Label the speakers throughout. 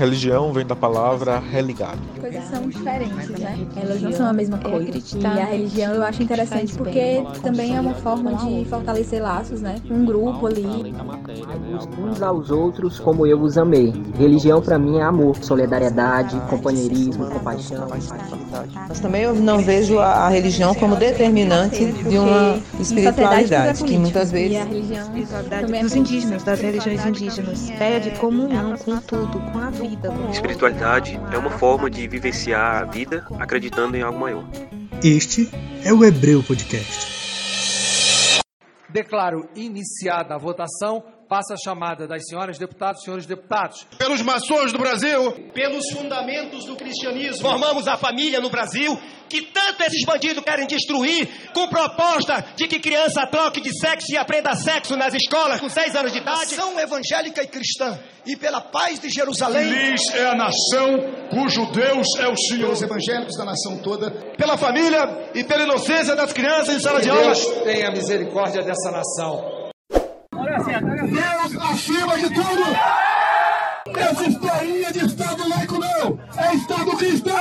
Speaker 1: Religião vem da palavra religado.
Speaker 2: Coisas são diferentes, né? Elas não são a mesma coisa. E a religião eu acho interessante porque também é uma forma de fortalecer laços, né? Um grupo ali.
Speaker 3: Uns aos outros como eu os amei. Religião para mim é amor, solidariedade, companheirismo, compaixão.
Speaker 4: Mas também eu não vejo a religião como determinante de uma espiritualidade que muitas vezes
Speaker 2: a religião
Speaker 5: dos indígenas, das religiões indígenas, pede comunhão com tudo, com a vida.
Speaker 6: Espiritualidade é uma forma de vivenciar a vida acreditando em algo maior.
Speaker 7: Este é o Hebreu Podcast.
Speaker 8: Declaro iniciada a votação. Passa a chamada das senhoras deputadas e senhores deputados.
Speaker 9: Pelos maçons do Brasil.
Speaker 10: Pelos fundamentos do cristianismo. Formamos a família no Brasil que tanto esses bandidos querem destruir, com proposta de que criança troque de sexo e aprenda sexo nas escolas com seis anos de idade.
Speaker 11: Nação evangélica e cristã, e pela paz de Jerusalém.
Speaker 9: Feliz é a nação cujo Deus é o Senhor.
Speaker 11: Pelos evangélicos da nação toda.
Speaker 9: Pela família e pela inocência das crianças em sala de aula.
Speaker 8: Deus tenha misericórdia dessa nação.
Speaker 9: Deus acima de tudo! Essa historinha de Estado laico não! É Estado cristão!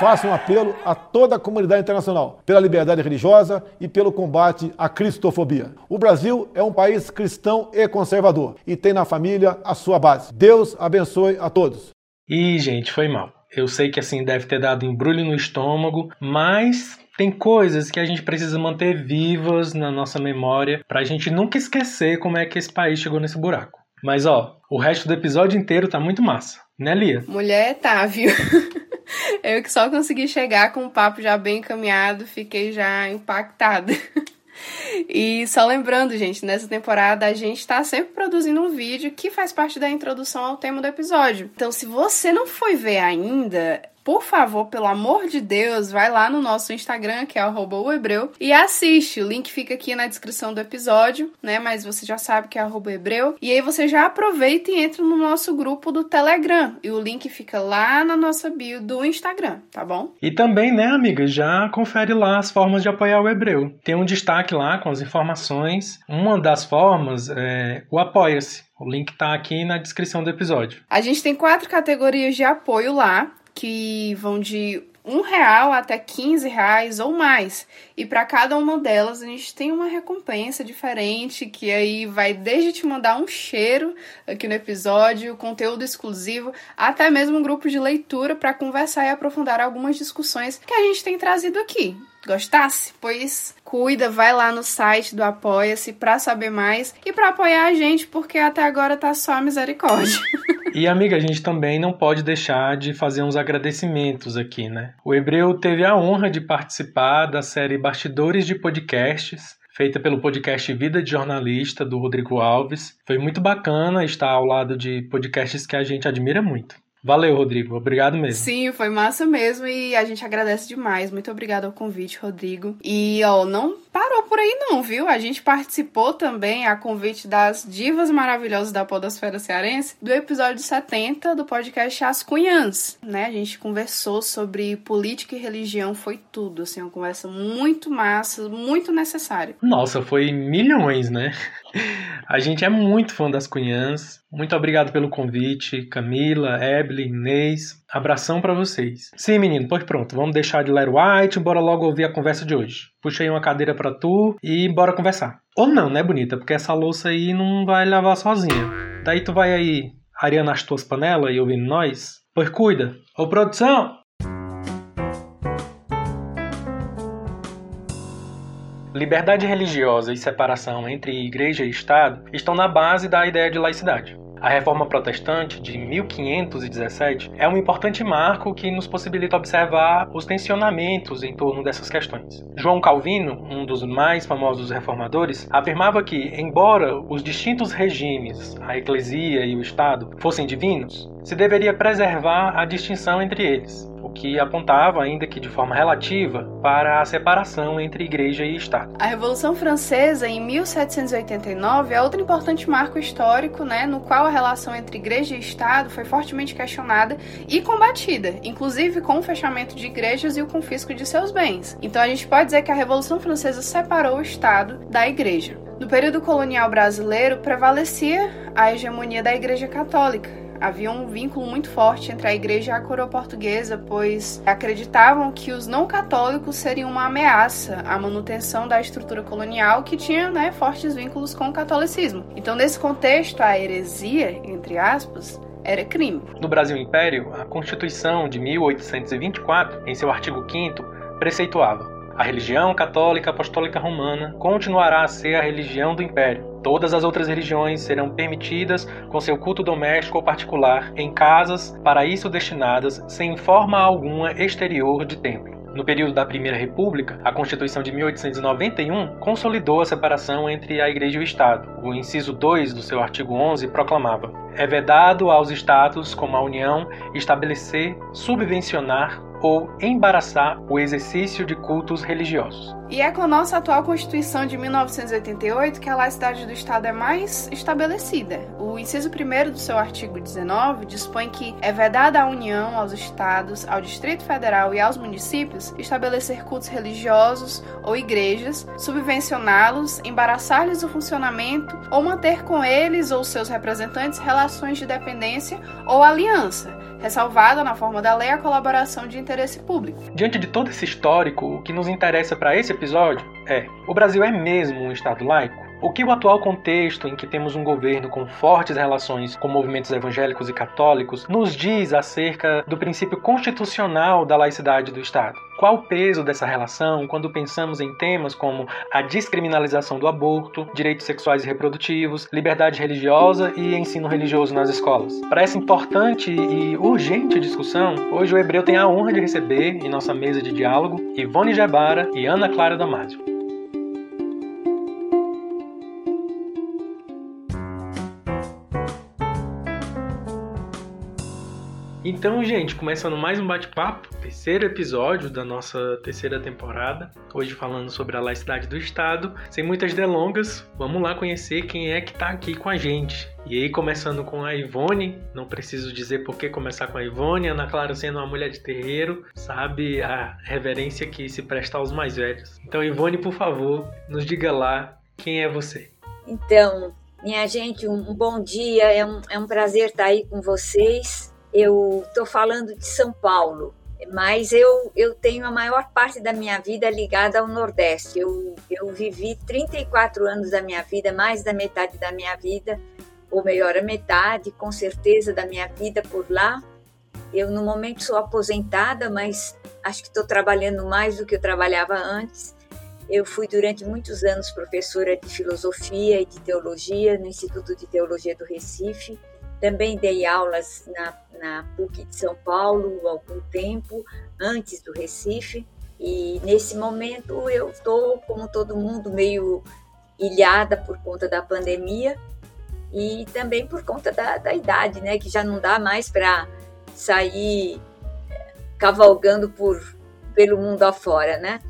Speaker 12: Faço um apelo a toda a comunidade internacional pela liberdade religiosa e pelo combate à cristofobia. O Brasil é um país cristão e conservador e tem na família a sua base. Deus abençoe a todos.
Speaker 13: E, gente, foi mal. Eu sei que assim deve ter dado embrulho no estômago, mas tem coisas que a gente precisa manter vivas na nossa memória para a gente nunca esquecer como é que esse país chegou nesse buraco. Mas ó, o resto do episódio inteiro tá muito massa, né, Lia?
Speaker 14: Mulher tá, viu? Eu que só consegui chegar com o papo já bem encaminhado, fiquei já impactada. E só lembrando, gente, nessa temporada a gente tá sempre produzindo um vídeo que faz parte da introdução ao tema do episódio. Então, se você não foi ver ainda, por favor, pelo amor de Deus, vai lá no nosso Instagram, que é o Hebreu, e assiste. O link fica aqui na descrição do episódio, né? Mas você já sabe que é o Hebreu. E aí você já aproveita e entra no nosso grupo do Telegram. E o link fica lá na nossa bio do Instagram, tá bom?
Speaker 13: E também, né, amiga, já confere lá as formas de apoiar o Hebreu. Tem um destaque lá com as informações. Uma das formas é o Apoia-se. O link tá aqui na descrição do episódio.
Speaker 14: A gente tem quatro categorias de apoio lá que vão de um real até 15 reais ou mais. E para cada uma delas a gente tem uma recompensa diferente, que aí vai desde te mandar um cheiro aqui no episódio, conteúdo exclusivo, até mesmo um grupo de leitura para conversar e aprofundar algumas discussões que a gente tem trazido aqui. Gostasse? Pois cuida, vai lá no site do Apoia-se para saber mais e para apoiar a gente, porque até agora tá só a misericórdia.
Speaker 13: E amiga, a gente também não pode deixar de fazer uns agradecimentos aqui, né? O Hebreu teve a honra de participar da série Bastidores de Podcasts, feita pelo podcast Vida de Jornalista do Rodrigo Alves. Foi muito bacana estar ao lado de podcasts que a gente admira muito. Valeu, Rodrigo. Obrigado mesmo.
Speaker 14: Sim, foi massa mesmo e a gente agradece demais. Muito obrigado ao convite, Rodrigo. E, ó, não parou por aí não, viu? A gente participou também, a convite das divas maravilhosas da podosfera cearense, do episódio 70 do podcast As Cunhãs, né? A gente conversou sobre política e religião, foi tudo, assim, uma conversa muito massa, muito necessária.
Speaker 13: Nossa, foi milhões, né? A gente é muito fã das Cunhãs. Muito obrigado pelo convite, Camila, Evelyn, Inês. Abração para vocês. Sim, menino, pois pronto, vamos deixar de ler White, bora logo ouvir a conversa de hoje. Puxa aí uma cadeira para tu e bora conversar. Ou não, né, bonita? Porque essa louça aí não vai lavar sozinha. Daí tu vai aí areando as tuas panelas e ouvindo nós? Pois cuida. Ô, produção! Liberdade religiosa e separação entre igreja e Estado estão na base da ideia de laicidade. A Reforma Protestante de 1517 é um importante marco que nos possibilita observar os tensionamentos em torno dessas questões. João Calvino, um dos mais famosos reformadores, afirmava que, embora os distintos regimes, a Eclesia e o Estado, fossem divinos, se deveria preservar a distinção entre eles, o que apontava, ainda que de forma relativa, para a separação entre igreja e Estado.
Speaker 14: A Revolução Francesa, em 1789, é outro importante marco histórico, né, no qual a relação entre igreja e Estado foi fortemente questionada e combatida, inclusive com o fechamento de igrejas e o confisco de seus bens. Então a gente pode dizer que a Revolução Francesa separou o Estado da igreja. No período colonial brasileiro, prevalecia a hegemonia da Igreja Católica, havia um vínculo muito forte entre a igreja e a coroa portuguesa, pois acreditavam que os não católicos seriam uma ameaça à manutenção da estrutura colonial que tinha né, fortes vínculos com o catolicismo. Então, nesse contexto, a heresia, entre aspas, era crime.
Speaker 13: No Brasil Império, a Constituição de 1824, em seu artigo 5 preceituava: a religião católica apostólica romana continuará a ser a religião do império. Todas as outras religiões serão permitidas com seu culto doméstico ou particular em casas para isso destinadas, sem forma alguma exterior de templo. No período da Primeira República, a Constituição de 1891 consolidou a separação entre a Igreja e o Estado. O inciso 2 do seu artigo 11 proclamava: é vedado aos Estados, como a União, estabelecer, subvencionar ou embaraçar o exercício de cultos religiosos.
Speaker 14: E é com a nossa atual Constituição de 1988 que a laicidade do Estado é mais estabelecida. O inciso 1 do seu artigo 19 dispõe que é vedada à União, aos Estados, ao Distrito Federal e aos municípios estabelecer cultos religiosos ou igrejas, subvencioná-los, embaraçar-lhes o funcionamento ou manter com eles ou seus representantes relações de dependência ou aliança ressalvada na forma da lei a colaboração de interesse público.
Speaker 13: Diante de todo esse histórico, o que nos interessa para esse episódio é: o Brasil é mesmo um Estado laico? O que o atual contexto em que temos um governo com fortes relações com movimentos evangélicos e católicos nos diz acerca do princípio constitucional da laicidade do Estado? Qual o peso dessa relação quando pensamos em temas como a descriminalização do aborto, direitos sexuais e reprodutivos, liberdade religiosa e ensino religioso nas escolas? Para essa importante e urgente discussão, hoje o Hebreu tem a honra de receber em nossa mesa de diálogo Ivone Jabara e Ana Clara Damasio. Então, gente, começando mais um bate-papo, terceiro episódio da nossa terceira temporada. Hoje falando sobre a laicidade do Estado. Sem muitas delongas, vamos lá conhecer quem é que está aqui com a gente. E aí, começando com a Ivone, não preciso dizer por que começar com a Ivone, Ana Clara sendo uma mulher de terreiro, sabe a reverência que se presta aos mais velhos. Então, Ivone, por favor, nos diga lá quem é você.
Speaker 15: Então, minha gente, um bom dia, é um, é um prazer estar aí com vocês eu estou falando de São Paulo, mas eu, eu tenho a maior parte da minha vida ligada ao Nordeste. Eu, eu vivi 34 anos da minha vida, mais da metade da minha vida, ou melhor, a metade, com certeza, da minha vida por lá. Eu, no momento, sou aposentada, mas acho que estou trabalhando mais do que eu trabalhava antes. Eu fui durante muitos anos professora de filosofia e de teologia no Instituto de Teologia do Recife. Também dei aulas na, na PUC de São Paulo algum tempo, antes do Recife. E nesse momento eu estou, como todo mundo, meio ilhada por conta da pandemia e também por conta da, da idade, né? Que já não dá mais para sair eh, cavalgando por, pelo mundo afora, né?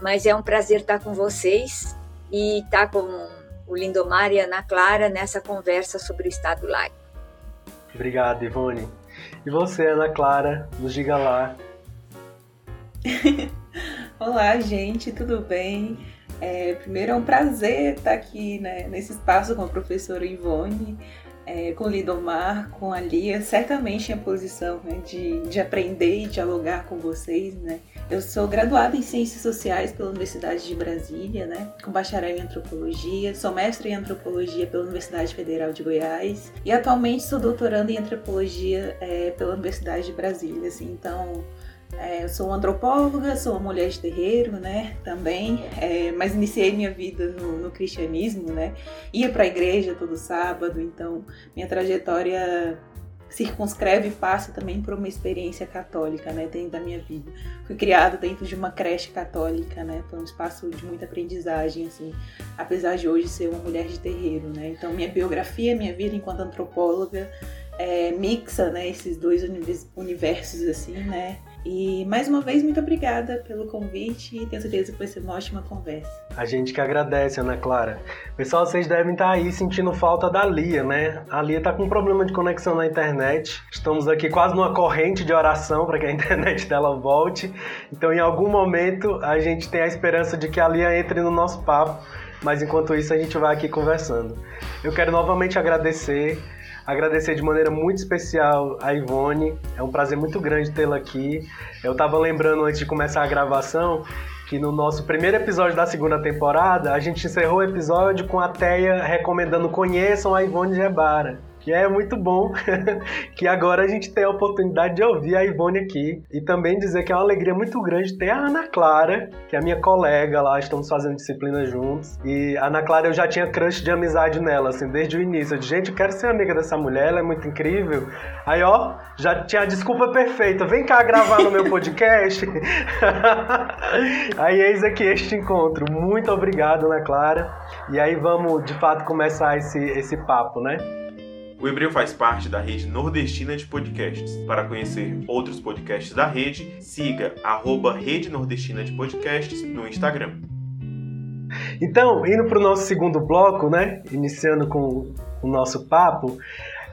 Speaker 15: Mas é um prazer estar com vocês e estar com o Lindomar e a Ana Clara nessa conversa sobre o Estado laico.
Speaker 13: Obrigado, Ivone. E você, Ana Clara, nos diga lá.
Speaker 16: Olá, gente, tudo bem? É, primeiro é um prazer estar aqui né, nesse espaço com a professora Ivone, é, com o Lidomar, com a Lia, certamente em posição né, de, de aprender e dialogar com vocês, né? Eu sou graduada em Ciências Sociais pela Universidade de Brasília, né, com bacharel em Antropologia, sou mestre em Antropologia pela Universidade Federal de Goiás e atualmente sou doutoranda em Antropologia é, pela Universidade de Brasília. Assim, então, é, eu sou antropóloga, sou uma mulher de terreiro, né, também, é, mas iniciei minha vida no, no cristianismo, né, ia para a igreja todo sábado, então minha trajetória circunscreve e passa também por uma experiência católica, né, dentro da minha vida. Fui criada dentro de uma creche católica, né, foi um espaço de muita aprendizagem, assim, apesar de hoje ser uma mulher de terreiro, né. Então minha biografia, minha vida enquanto antropóloga é, mixa, né, esses dois universos, assim, né, e mais uma vez, muito obrigada pelo convite e tenho certeza que vai ser uma ótima conversa.
Speaker 13: A gente que agradece, Ana Clara. Pessoal, vocês devem estar aí sentindo falta da Lia, né? A Lia está com um problema de conexão na internet. Estamos aqui quase numa corrente de oração para que a internet dela volte. Então, em algum momento, a gente tem a esperança de que a Lia entre no nosso papo. Mas enquanto isso, a gente vai aqui conversando. Eu quero novamente agradecer agradecer de maneira muito especial a Ivone. É um prazer muito grande tê-la aqui. Eu estava lembrando antes de começar a gravação que no nosso primeiro episódio da segunda temporada, a gente encerrou o episódio com a Teia recomendando conheçam a Ivone Gebara que é muito bom que agora a gente tem a oportunidade de ouvir a Ivone aqui e também dizer que é uma alegria muito grande ter a Ana Clara, que é minha colega lá, estamos fazendo disciplina juntos. E a Ana Clara eu já tinha crush de amizade nela, assim, desde o início. Eu disse, gente, eu quero ser amiga dessa mulher, ela é muito incrível. Aí, ó, já tinha a desculpa perfeita, vem cá gravar no meu podcast. aí eis aqui este encontro. Muito obrigado, Ana Clara. E aí vamos, de fato, começar esse, esse papo, né?
Speaker 17: O Hebreu faz parte da rede nordestina de podcasts. Para conhecer outros podcasts da rede, siga arroba Rede Nordestina de Podcasts no Instagram.
Speaker 13: Então, indo para o nosso segundo bloco, né? Iniciando com o nosso papo,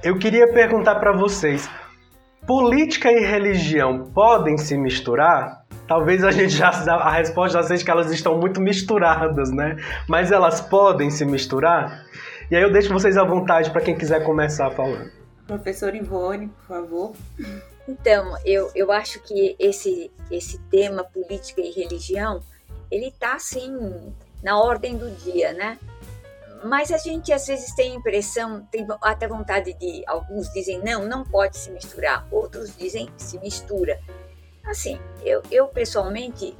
Speaker 13: eu queria perguntar para vocês: política e religião podem se misturar? Talvez a gente já a resposta já seja que elas estão muito misturadas, né? Mas elas podem se misturar? E aí eu deixo vocês à vontade para quem quiser começar falando.
Speaker 16: Professor Ivone, por favor.
Speaker 15: Então, eu, eu acho que esse, esse tema política e religião, ele está assim na ordem do dia, né? Mas a gente às vezes tem a impressão, tem até vontade de, alguns dizem não, não pode se misturar, outros dizem se mistura. Assim, eu, eu pessoalmente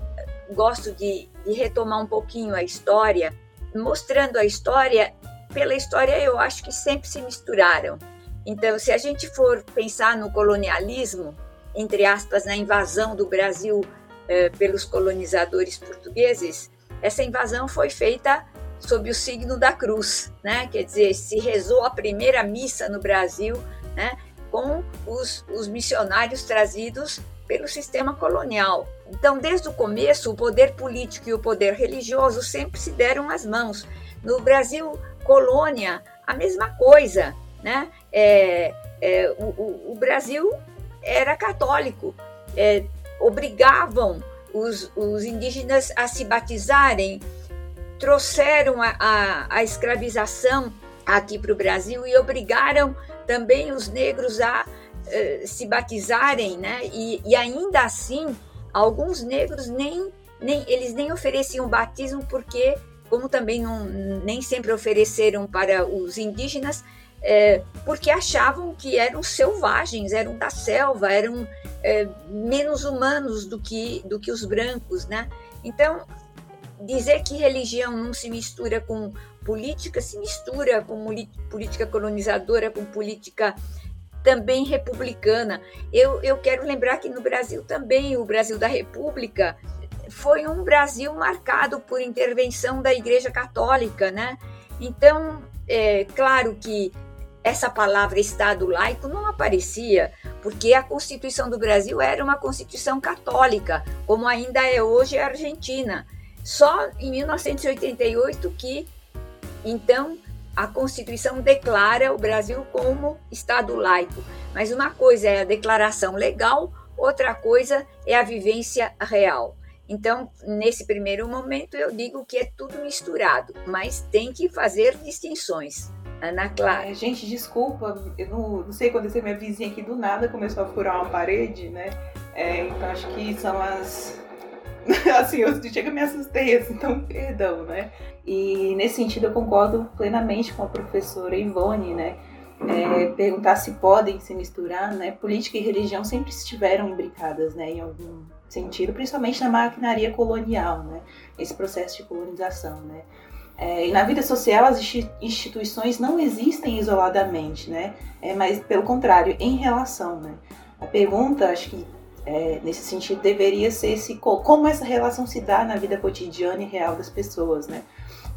Speaker 15: gosto de, de retomar um pouquinho a história, mostrando a história pela história, eu acho que sempre se misturaram. Então, se a gente for pensar no colonialismo, entre aspas, na invasão do Brasil eh, pelos colonizadores portugueses, essa invasão foi feita sob o signo da cruz, né? Quer dizer, se rezou a primeira missa no Brasil, né? Com os, os missionários trazidos pelo sistema colonial. Então, desde o começo, o poder político e o poder religioso sempre se deram as mãos. No Brasil colônia, a mesma coisa, né? É, é, o, o, Brasil era católico, é, obrigavam os, os, indígenas a se batizarem, trouxeram a, a, a escravização aqui para o Brasil e obrigaram também os negros a uh, se batizarem, né? E, e, ainda assim, alguns negros nem, nem eles nem ofereciam batismo porque como também não, nem sempre ofereceram para os indígenas, é, porque achavam que eram selvagens, eram da selva, eram é, menos humanos do que, do que os brancos, né? Então, dizer que religião não se mistura com política, se mistura com política colonizadora, com política também republicana. Eu, eu quero lembrar que no Brasil também, o Brasil da República, foi um Brasil marcado por intervenção da Igreja Católica, né? Então, é claro que essa palavra Estado laico não aparecia, porque a Constituição do Brasil era uma Constituição católica, como ainda é hoje a Argentina. Só em 1988 que, então, a Constituição declara o Brasil como Estado laico. Mas uma coisa é a declaração legal, outra coisa é a vivência real. Então, nesse primeiro momento, eu digo que é tudo misturado, mas tem que fazer distinções. Ana Clara.
Speaker 16: É, gente, desculpa, eu não, não sei acontecer, minha vizinha aqui do nada começou a furar uma parede, né? É, então acho que são as. assim, eu chega me assustei, assim, então perdão, né? E nesse sentido eu concordo plenamente com a professora Ivone, né? É, perguntar se podem se misturar, né? Política e religião sempre estiveram imbricadas, né? Em algum sentido, principalmente na maquinaria colonial, né? esse processo de colonização. Né? É, e na vida social, as instituições não existem isoladamente, né? É, mas, pelo contrário, em relação. Né? A pergunta, acho que é, nesse sentido, deveria ser se, como essa relação se dá na vida cotidiana e real das pessoas, né?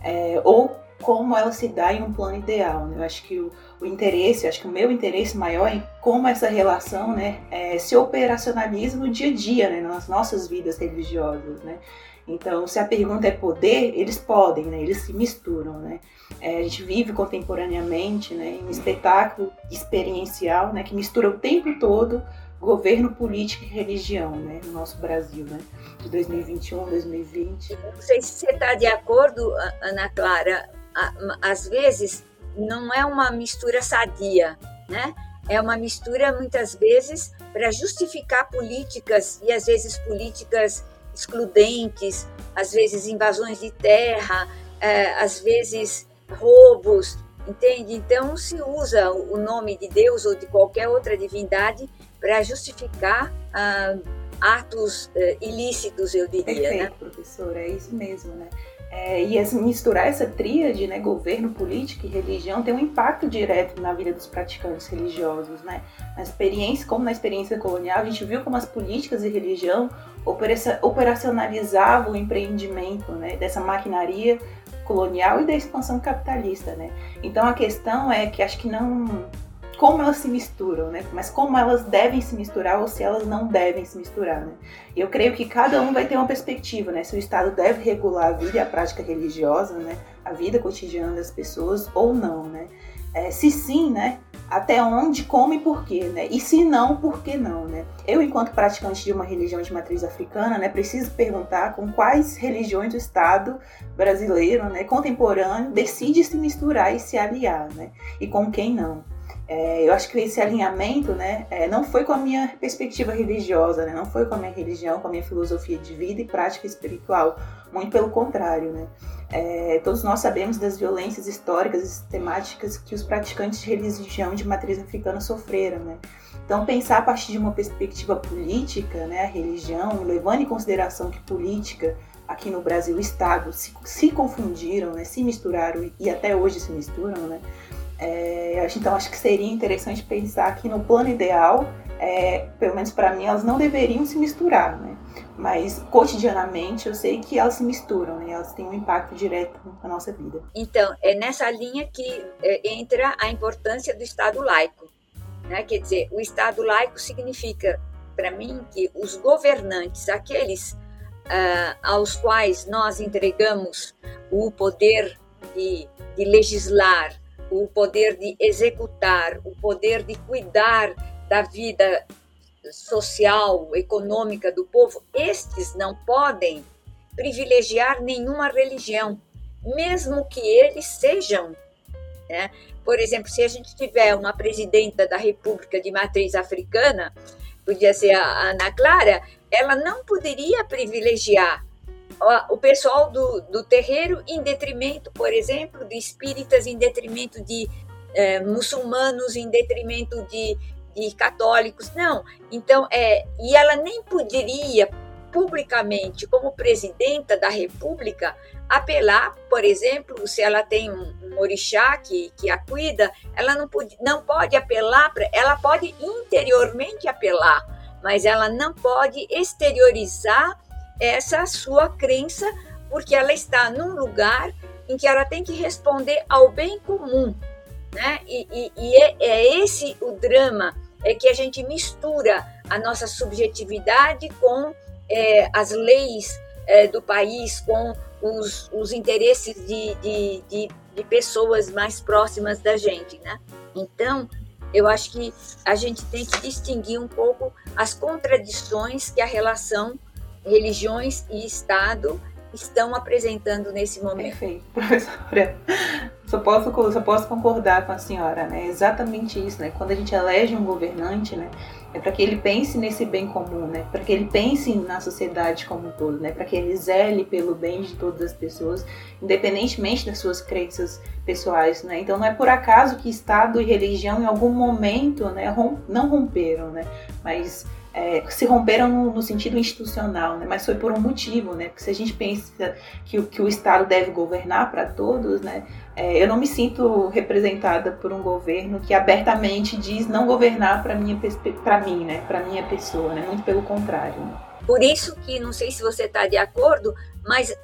Speaker 16: É, ou como ela se dá em um plano ideal. Né? Eu acho que o, o interesse, acho que o meu interesse maior é em como essa relação né, é, se operacionaliza no dia a dia, né, nas nossas vidas religiosas. Né? Então, se a pergunta é poder, eles podem, né? eles se misturam. Né? É, a gente vive contemporaneamente né, em um espetáculo experiencial né, que mistura o tempo todo governo, política e religião né, no nosso Brasil, né, de 2021, 2020.
Speaker 15: Não sei se você está de acordo, Ana Clara, às vezes não é uma mistura sadia. né? É uma mistura muitas vezes para justificar políticas e às vezes políticas excludentes, às vezes invasões de terra, é, às vezes roubos, entende? Então se usa o nome de Deus ou de qualquer outra divindade para justificar ah, atos uh, ilícitos, eu diria.
Speaker 16: Perfeito,
Speaker 15: né?
Speaker 16: professora, é isso mesmo, né? É, e misturar essa tríade, né, governo, política e religião, tem um impacto direto na vida dos praticantes religiosos, né? Na experiência, como na experiência colonial, a gente viu como as políticas e religião operacionalizavam o empreendimento, né, dessa maquinaria colonial e da expansão capitalista, né? Então a questão é que acho que não como elas se misturam, né? Mas como elas devem se misturar ou se elas não devem se misturar, né? Eu creio que cada um vai ter uma perspectiva, né? Se o Estado deve regular a vida e a prática religiosa, né? A vida cotidiana das pessoas ou não, né? É, se sim, né? Até onde, como e por quê, né? E se não, por que não, né? Eu, enquanto praticante de uma religião de matriz africana, né, preciso perguntar com quais religiões o Estado brasileiro, né, contemporâneo, decide se misturar e se aliar, né? E com quem não. É, eu acho que esse alinhamento né, é, não foi com a minha perspectiva religiosa, né, não foi com a minha religião, com a minha filosofia de vida e prática espiritual, muito pelo contrário. Né. É, todos nós sabemos das violências históricas e sistemáticas que os praticantes de religião de matriz africana sofreram. Né. Então, pensar a partir de uma perspectiva política, né, a religião, levando em consideração que política aqui no Brasil, Estado se, se confundiram, né, se misturaram e até hoje se misturam, né, é, então, acho que seria interessante pensar que no plano ideal, é, pelo menos para mim, elas não deveriam se misturar, né? Mas cotidianamente eu sei que elas se misturam, né? Elas têm um impacto direto na nossa vida.
Speaker 15: Então, é nessa linha que é, entra a importância do Estado laico. Né? Quer dizer, o Estado laico significa, para mim, que os governantes, aqueles uh, aos quais nós entregamos o poder de, de legislar, o poder de executar, o poder de cuidar da vida social, econômica do povo, estes não podem privilegiar nenhuma religião, mesmo que eles sejam. Né? Por exemplo, se a gente tiver uma presidenta da República de matriz africana, podia ser a Ana Clara, ela não poderia privilegiar o pessoal do, do terreiro em detrimento, por exemplo, de espíritas, em detrimento de é, muçulmanos, em detrimento de, de católicos. Não. Então, é, e ela nem poderia publicamente, como presidenta da República, apelar, por exemplo, se ela tem um, um orixá que, que a cuida, ela não pode, não pode apelar, pra, ela pode interiormente apelar, mas ela não pode exteriorizar essa sua crença, porque ela está num lugar em que ela tem que responder ao bem comum, né? E, e, e é, é, esse o drama, é que a gente mistura a nossa subjetividade com é, as leis é, do país, com os, os interesses de, de, de, de pessoas mais próximas da gente, né? Então, eu acho que a gente tem que distinguir um pouco as contradições que a relação religiões e Estado estão apresentando nesse momento.
Speaker 16: Perfeito, professora. Só posso, só posso concordar com a senhora, né? exatamente isso, né? Quando a gente elege um governante, né? É para que ele pense nesse bem comum, né? Para que ele pense na sociedade como um todo, né? Para que ele zele pelo bem de todas as pessoas, independentemente das suas crenças pessoais, né? Então não é por acaso que Estado e religião em algum momento, né, não romperam, né? Mas é, se romperam no, no, sentido institucional, né? mas foi por um motivo, né? Porque se a gente pensa que, que o Estado deve governar para todos, né? É, eu não me sinto representada por um governo que abertamente diz não governar para para mim, né? Para minha pessoa, né? Muito pelo contrário. Né?
Speaker 15: Por isso que não sei se você está de acordo, mas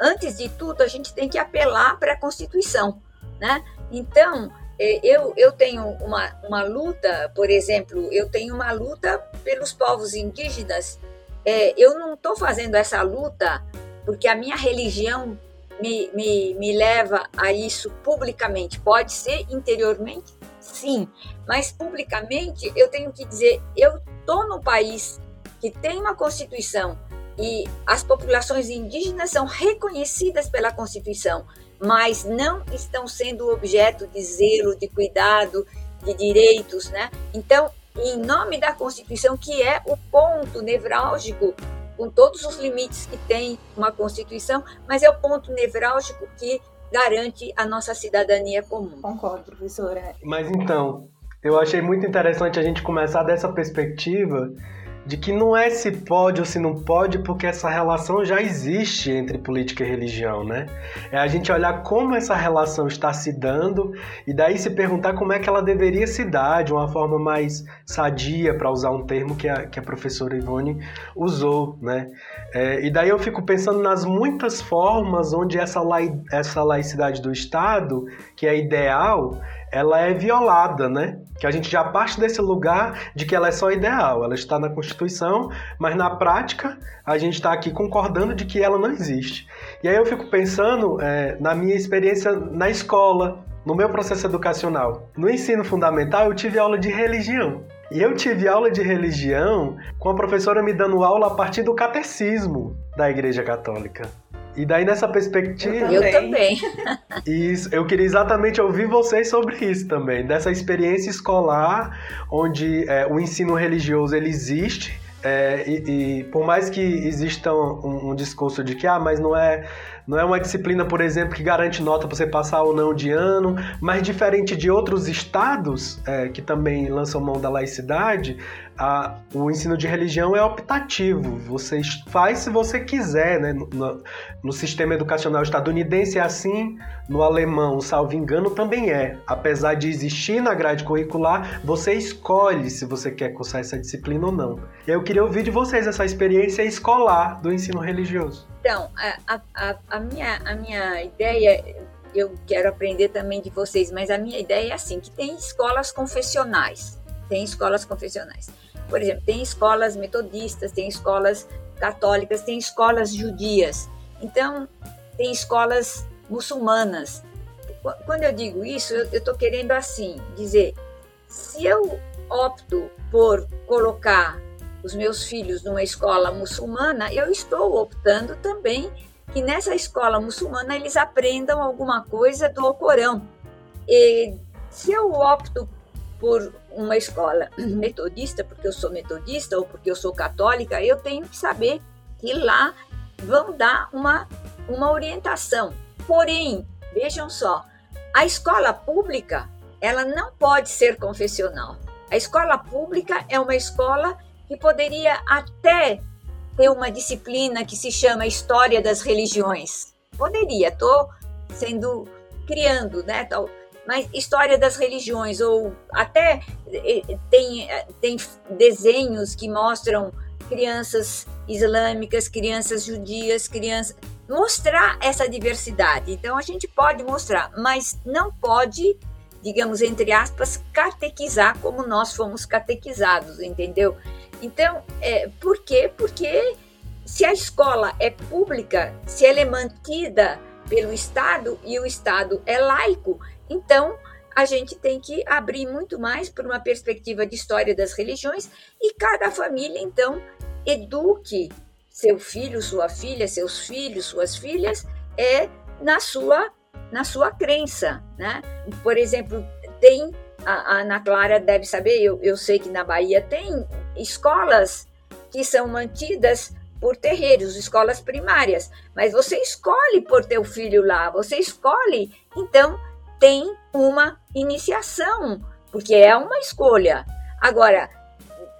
Speaker 15: antes de tudo a gente tem que apelar para a Constituição, né? Então eu, eu tenho uma, uma luta, por exemplo, eu tenho uma luta pelos povos indígenas. É, eu não estou fazendo essa luta porque a minha religião me, me, me leva a isso publicamente. Pode ser interiormente, sim, mas publicamente eu tenho que dizer: eu estou no país que tem uma Constituição e as populações indígenas são reconhecidas pela Constituição mas não estão sendo objeto de zelo, de cuidado, de direitos, né? Então, em nome da Constituição, que é o ponto nevrálgico, com todos os limites que tem uma Constituição, mas é o ponto nevrálgico que garante a nossa cidadania comum.
Speaker 16: Concordo, professora.
Speaker 13: Mas então, eu achei muito interessante a gente começar dessa perspectiva de que não é se pode ou se não pode, porque essa relação já existe entre política e religião, né? É a gente olhar como essa relação está se dando e daí se perguntar como é que ela deveria se dar de uma forma mais sadia, para usar um termo que a, que a professora Ivone usou, né? É, e daí eu fico pensando nas muitas formas onde essa, lai, essa laicidade do Estado, que é ideal, ela é violada, né? Que a gente já parte desse lugar de que ela é só ideal, ela está na Constituição, mas na prática a gente está aqui concordando de que ela não existe. E aí eu fico pensando é, na minha experiência na escola, no meu processo educacional. No ensino fundamental eu tive aula de religião. E eu tive aula de religião com a professora me dando aula a partir do catecismo da Igreja Católica. E daí nessa perspectiva.
Speaker 15: Eu também.
Speaker 13: Isso, eu queria exatamente ouvir vocês sobre isso também, dessa experiência escolar, onde é, o ensino religioso ele existe. É, e, e, por mais que exista um, um, discurso de que ah, mas não é não é uma disciplina, por exemplo, que garante nota para você passar ou não de ano, mas diferente de outros estados é, que também lançam mão da laicidade, a, o ensino de religião é optativo. Você faz se você quiser, né? No, no, sistema educacional estadunidense é assim, no alemão, salvo engano, também é. Apesar de existir na grade curricular, você escolhe se você quer cursar essa disciplina ou não. Eu queria ouvir de vocês essa experiência escolar do ensino religioso.
Speaker 15: Então, a, a, a minha, a minha ideia eu quero aprender também de vocês, mas a minha ideia é assim, que tem escolas confessionais, tem escolas confessionais. Por exemplo, tem escolas metodistas, tem escolas católicas, tem escolas judias. Então, tem escolas muçulmanas. Quando eu digo isso, eu estou querendo assim dizer: se eu opto por colocar os meus filhos numa escola muçulmana, eu estou optando também que nessa escola muçulmana eles aprendam alguma coisa do Corão. E se eu opto por uma escola metodista, porque eu sou metodista ou porque eu sou católica, eu tenho que saber que lá vão dar uma, uma orientação. Porém, vejam só, a escola pública, ela não pode ser confessional. A escola pública é uma escola que poderia até ter uma disciplina que se chama História das Religiões. Poderia, estou sendo criando, né, tal, mas história das religiões, ou até eh, tem, tem desenhos que mostram crianças islâmicas, crianças judias, crianças. Mostrar essa diversidade. Então a gente pode mostrar, mas não pode, digamos, entre aspas, catequizar como nós fomos catequizados, entendeu? Então, é, por quê? Porque se a escola é pública, se ela é mantida pelo Estado e o Estado é laico, então, a gente tem que abrir muito mais para uma perspectiva de história das religiões e cada família, então, eduque seu filho, sua filha, seus filhos, suas filhas, é na sua na sua crença, né? Por exemplo, tem a, Ana Clara deve saber, eu, eu sei que na Bahia tem escolas que são mantidas por terreiros, escolas primárias, mas você escolhe por teu filho lá, você escolhe, então tem uma iniciação, porque é uma escolha. Agora,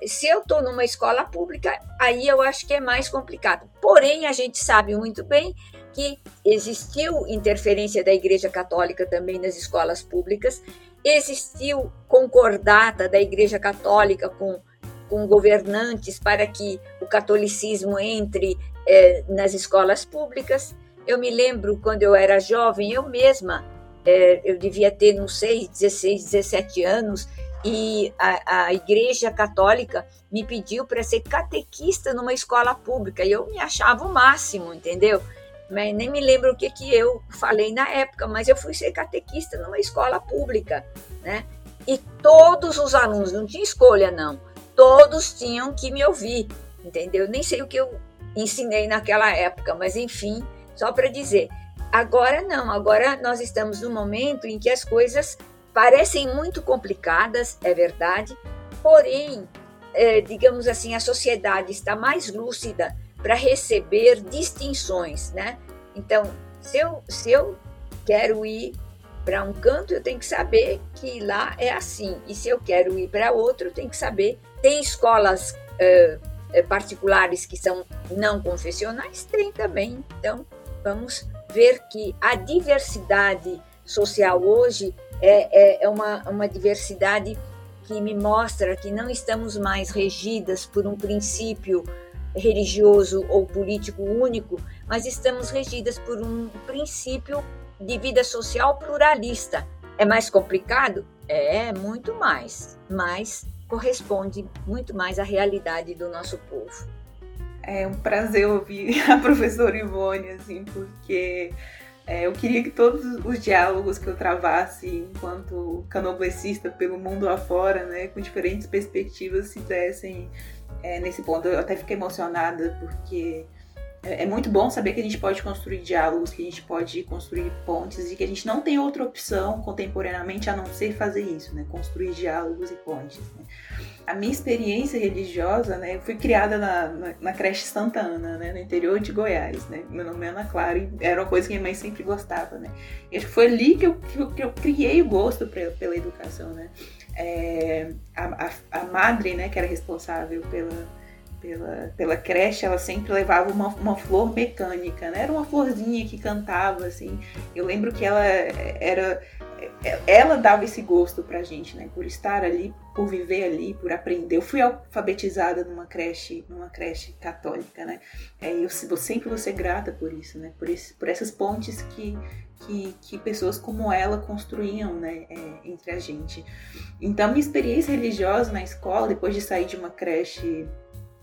Speaker 15: se eu estou numa escola pública, aí eu acho que é mais complicado. Porém, a gente sabe muito bem que existiu interferência da Igreja Católica também nas escolas públicas, existiu concordata da Igreja Católica com, com governantes para que o catolicismo entre é, nas escolas públicas. Eu me lembro quando eu era jovem, eu mesma é, eu devia ter, não sei, 16, 17 anos, e a, a Igreja Católica me pediu para ser catequista numa escola pública, e eu me achava o máximo, entendeu? Mas nem me lembro o que, que eu falei na época, mas eu fui ser catequista numa escola pública, né? E todos os alunos, não tinha escolha não, todos tinham que me ouvir, entendeu? Nem sei o que eu ensinei naquela época, mas enfim, só para dizer, Agora não, agora nós estamos num momento em que as coisas parecem muito complicadas, é verdade, porém, é, digamos assim, a sociedade está mais lúcida para receber distinções, né? Então, se eu, se eu quero ir para um canto, eu tenho que saber que lá é assim. E se eu quero ir para outro, eu tenho que saber. Tem escolas uh, particulares que são não confessionais? Tem também. Então, vamos ver que a diversidade social hoje é, é, é uma, uma diversidade que me mostra que não estamos mais regidas por um princípio religioso ou político único, mas estamos regidas por um princípio de vida social pluralista. É mais complicado? É, muito mais, mas corresponde muito mais à realidade do nosso povo.
Speaker 16: É um prazer ouvir a professora Ivone, assim, porque é, eu queria que todos os diálogos que eu travasse enquanto canoblecista pelo mundo afora, né, com diferentes perspectivas, se dessem é, nesse ponto. Eu até fiquei emocionada porque é, é muito bom saber que a gente pode construir diálogos, que a gente pode construir pontes e que a gente não tem outra opção contemporaneamente a não ser fazer isso, né? Construir diálogos e pontes. Né? A minha experiência religiosa, né? Eu fui criada na, na, na, creche Santa Ana, né? No interior de Goiás, né? Meu nome é Ana Clara e era uma coisa que minha mãe sempre gostava, né? E foi ali que eu, que eu, que eu criei o gosto pra, pela educação, né? É, a, a, a madre, né? Que era responsável pela pela, pela creche, ela sempre levava uma, uma flor mecânica, né? Era uma florzinha que cantava, assim. Eu lembro que ela era. Ela dava esse gosto pra gente, né? Por estar ali, por viver ali, por aprender. Eu fui alfabetizada numa creche, numa creche católica, né? É, eu, eu sempre vou ser grata por isso, né? Por, esse, por essas pontes que, que, que, pessoas como ela construíam né, é, entre a gente. Então, minha experiência religiosa na escola, depois de sair de uma creche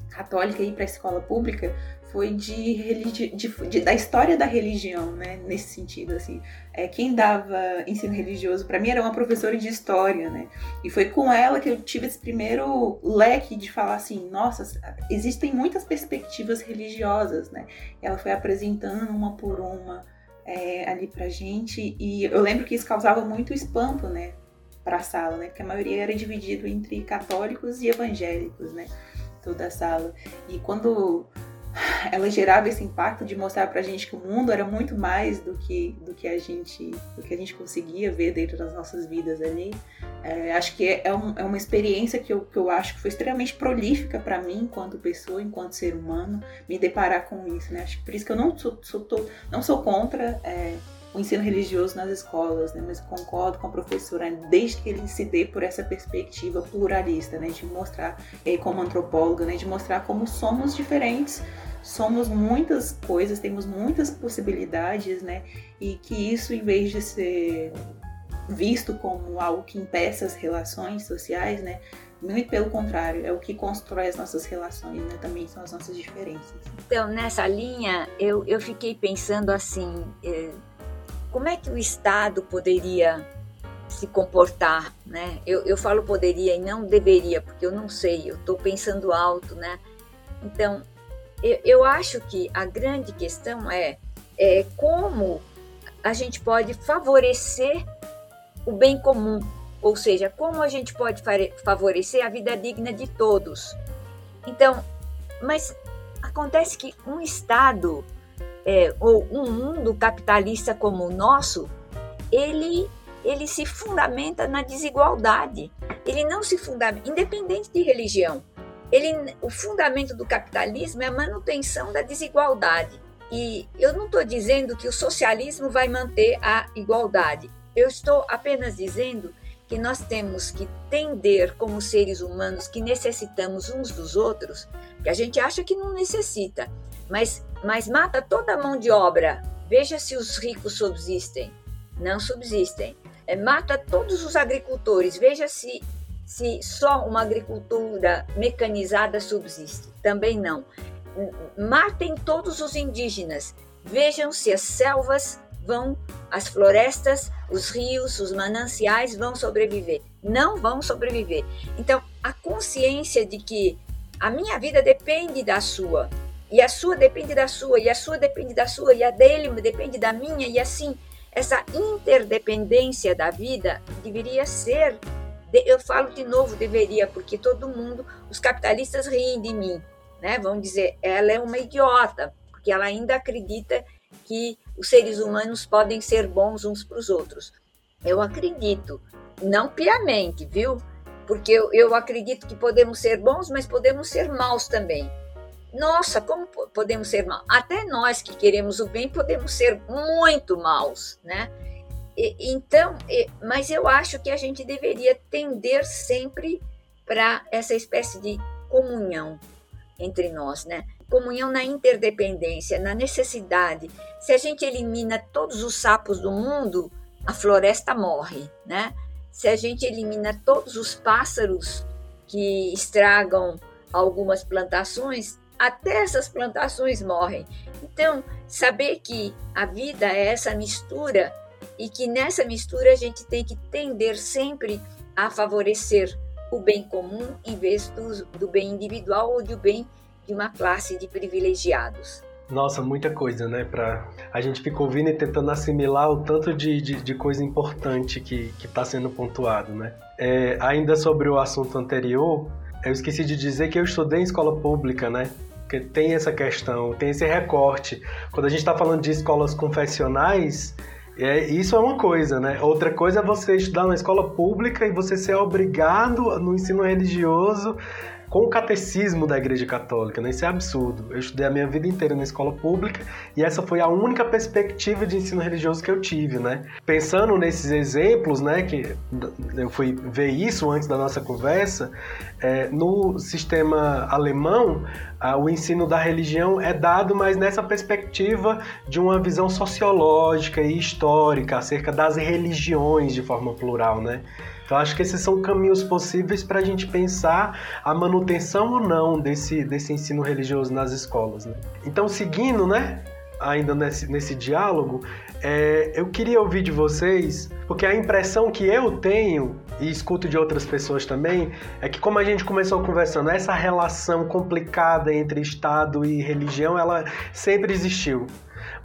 Speaker 16: católica e para a escola pública foi de, religi de, de, da história da religião, né? Nesse sentido, assim. É, quem dava ensino religioso para mim era uma professora de história, né? E foi com ela que eu tive esse primeiro leque de falar assim, nossa, existem muitas perspectivas religiosas, né? Ela foi apresentando uma por uma é, ali pra gente e eu lembro que isso causava muito espanto, né? Para a sala, né? Porque a maioria era dividido entre católicos e evangélicos, né? toda a sala. E quando ela gerava esse impacto de mostrar pra gente que o mundo era muito mais do que, do que a gente do que a gente conseguia ver dentro das nossas vidas ali. É, acho que é, é, um, é, uma experiência que eu, que eu acho que foi extremamente prolífica para mim, enquanto pessoa, enquanto ser humano, me deparar com isso. Né? Acho que por isso que eu não sou, sou tô, não sou contra é, o ensino religioso nas escolas, né? mas concordo com a professora, desde que ele se dê por essa perspectiva pluralista, né? de mostrar, como antropóloga, né? de mostrar como somos diferentes, somos muitas coisas, temos muitas possibilidades, né? e que isso, em vez de ser visto como algo que impeça as relações sociais, né? Muito pelo contrário, é o que constrói as nossas relações, né? Também são as nossas diferenças.
Speaker 15: Então, nessa linha, eu, eu fiquei pensando assim, eh, como é que o Estado poderia se comportar, né? Eu, eu falo poderia e não deveria, porque eu não sei, eu estou pensando alto, né? Então, eu, eu, acho que a grande questão é, é como a gente pode favorecer o bem comum, ou seja, como a gente pode favorecer a vida digna de todos. Então, mas acontece que um Estado é, ou um mundo capitalista como o nosso, ele, ele se fundamenta na desigualdade. Ele não se fundamenta, independente de religião. Ele, o fundamento do capitalismo é a manutenção da desigualdade. E eu não estou dizendo que o socialismo vai manter a igualdade. Eu estou apenas dizendo que nós temos que tender como seres humanos que necessitamos uns dos outros, que a gente acha que não necessita, mas, mas mata toda a mão de obra. Veja se os ricos subsistem. Não subsistem. É, mata todos os agricultores. Veja se, se só uma agricultura mecanizada subsiste. Também não. Matem todos os indígenas. Vejam se as selvas vão, as florestas, os rios, os mananciais vão sobreviver. Não vão sobreviver. Então, a consciência de que a minha vida depende da sua, e a sua depende da sua, e a sua depende da sua, e a dele depende da minha, e assim, essa interdependência da vida deveria ser, eu falo de novo, deveria, porque todo mundo, os capitalistas riem de mim, né? Vão dizer, ela é uma idiota, porque ela ainda acredita que os seres humanos podem ser bons uns para os outros. Eu acredito, não piamente, viu? Porque eu, eu acredito que podemos ser bons, mas podemos ser maus também. Nossa, como podemos ser maus? Até nós que queremos o bem podemos ser muito maus, né? Então, mas eu acho que a gente deveria tender sempre para essa espécie de comunhão entre nós, né? Comunhão na interdependência, na necessidade. Se a gente elimina todos os sapos do mundo, a floresta morre, né? Se a gente elimina todos os pássaros que estragam algumas plantações, até essas plantações morrem. Então, saber que a vida é essa mistura e que nessa mistura a gente tem que tender sempre a favorecer o bem comum em vez do, do bem individual ou do bem de uma classe de privilegiados.
Speaker 13: Nossa, muita coisa, né? Pra... A gente fica ouvindo e tentando assimilar o tanto de, de, de coisa importante que está sendo pontuado, né? É, ainda sobre o assunto anterior, eu esqueci de dizer que eu estudei em escola pública, né? Porque tem essa questão, tem esse recorte. Quando a gente está falando de escolas confessionais, é, isso é uma coisa, né? Outra coisa é você estudar na escola pública e você ser obrigado no ensino religioso com o catecismo da Igreja Católica, né? Isso é absurdo. Eu estudei a minha vida inteira na escola pública e essa foi a única perspectiva de ensino religioso que eu tive, né? Pensando nesses exemplos, né, que eu fui ver isso antes da nossa conversa, é, no sistema alemão, o ensino da religião é dado, mas nessa perspectiva de uma visão sociológica e histórica acerca das religiões de forma plural, né? Então acho que esses são caminhos possíveis para a gente pensar a manutenção ou não desse, desse ensino religioso nas escolas. Né? Então seguindo, né, ainda nesse, nesse diálogo, é, eu queria ouvir de vocês, porque a impressão que eu tenho e escuto de outras pessoas também é que como a gente começou conversando, essa relação complicada entre Estado e religião, ela sempre existiu.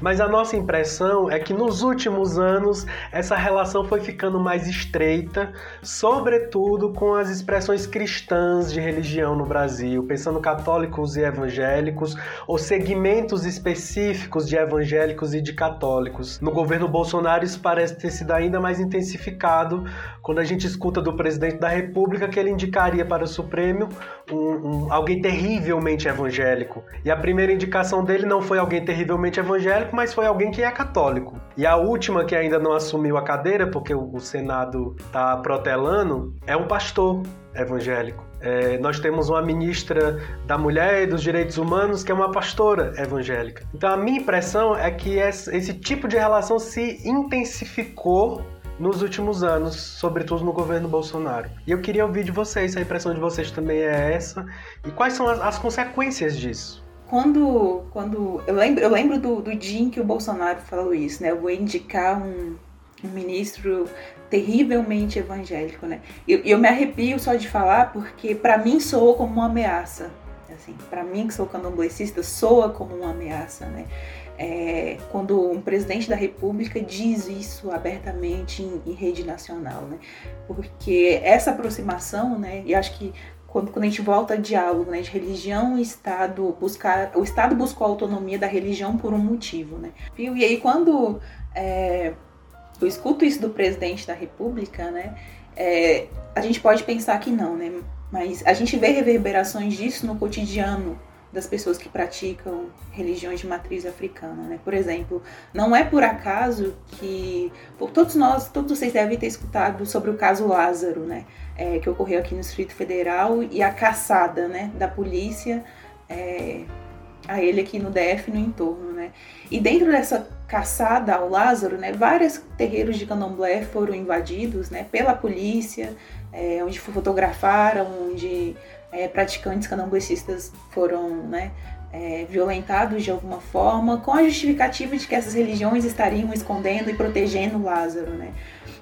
Speaker 13: Mas a nossa impressão é que nos últimos anos essa relação foi ficando mais estreita, sobretudo com as expressões cristãs de religião no Brasil, pensando católicos e evangélicos, ou segmentos específicos de evangélicos e de católicos. No governo Bolsonaro isso parece ter sido ainda mais intensificado quando a gente escuta do presidente da República que ele indicaria para o Supremo um, um, alguém terrivelmente evangélico. E a primeira indicação dele não foi alguém terrivelmente evangélico, mas foi alguém que é católico. E a última que ainda não assumiu a cadeira, porque o, o Senado está protelando, é um pastor evangélico. É, nós temos uma ministra da Mulher e dos Direitos Humanos que é uma pastora evangélica. Então a minha impressão é que esse, esse tipo de relação se intensificou nos últimos anos, sobretudo no governo Bolsonaro. E eu queria ouvir de vocês, a impressão de vocês também é essa, e quais são as, as consequências disso?
Speaker 16: Quando, quando eu lembro, eu lembro do, do dia em que o Bolsonaro falou isso, né? Eu vou indicar um, um ministro terrivelmente evangélico, né? E eu, eu, me arrepio só de falar porque para mim soou como uma ameaça. Assim, para mim que sou candomblessista, soa como uma ameaça, né? É, quando um presidente da República diz isso abertamente em, em, rede nacional, né? Porque essa aproximação, né? E acho que quando, quando a gente volta ao diálogo, né, de religião e Estado, buscar o Estado buscou a autonomia da religião por um motivo, né? E aí quando é, eu escuto isso do presidente da República, né? É, a gente pode pensar que não, né? Mas a gente vê reverberações disso no cotidiano das pessoas que praticam religiões de matriz africana, né? Por exemplo, não é por acaso que todos nós, todos vocês devem ter escutado sobre o caso Lázaro, né? É, que ocorreu aqui no Distrito Federal e a caçada, né, da polícia é, a ele aqui no DF no entorno, né? E dentro dessa caçada ao Lázaro, né, vários terreiros de candomblé foram invadidos, né, pela polícia, é, onde fotografaram, onde é, praticantes candomblecistas foram né, é, violentados de alguma forma, com a justificativa de que essas religiões estariam escondendo e protegendo Lázaro. Né?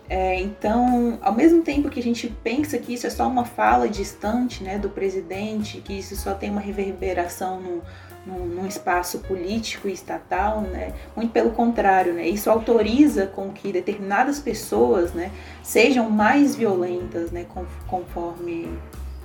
Speaker 16: É, então, ao mesmo tempo que a gente pensa que isso é só uma fala distante né, do presidente, que isso só tem uma reverberação no, num, num, espaço político e estatal, né? Muito pelo contrário, né? Isso autoriza com que determinadas pessoas, né, sejam mais violentas, né, conforme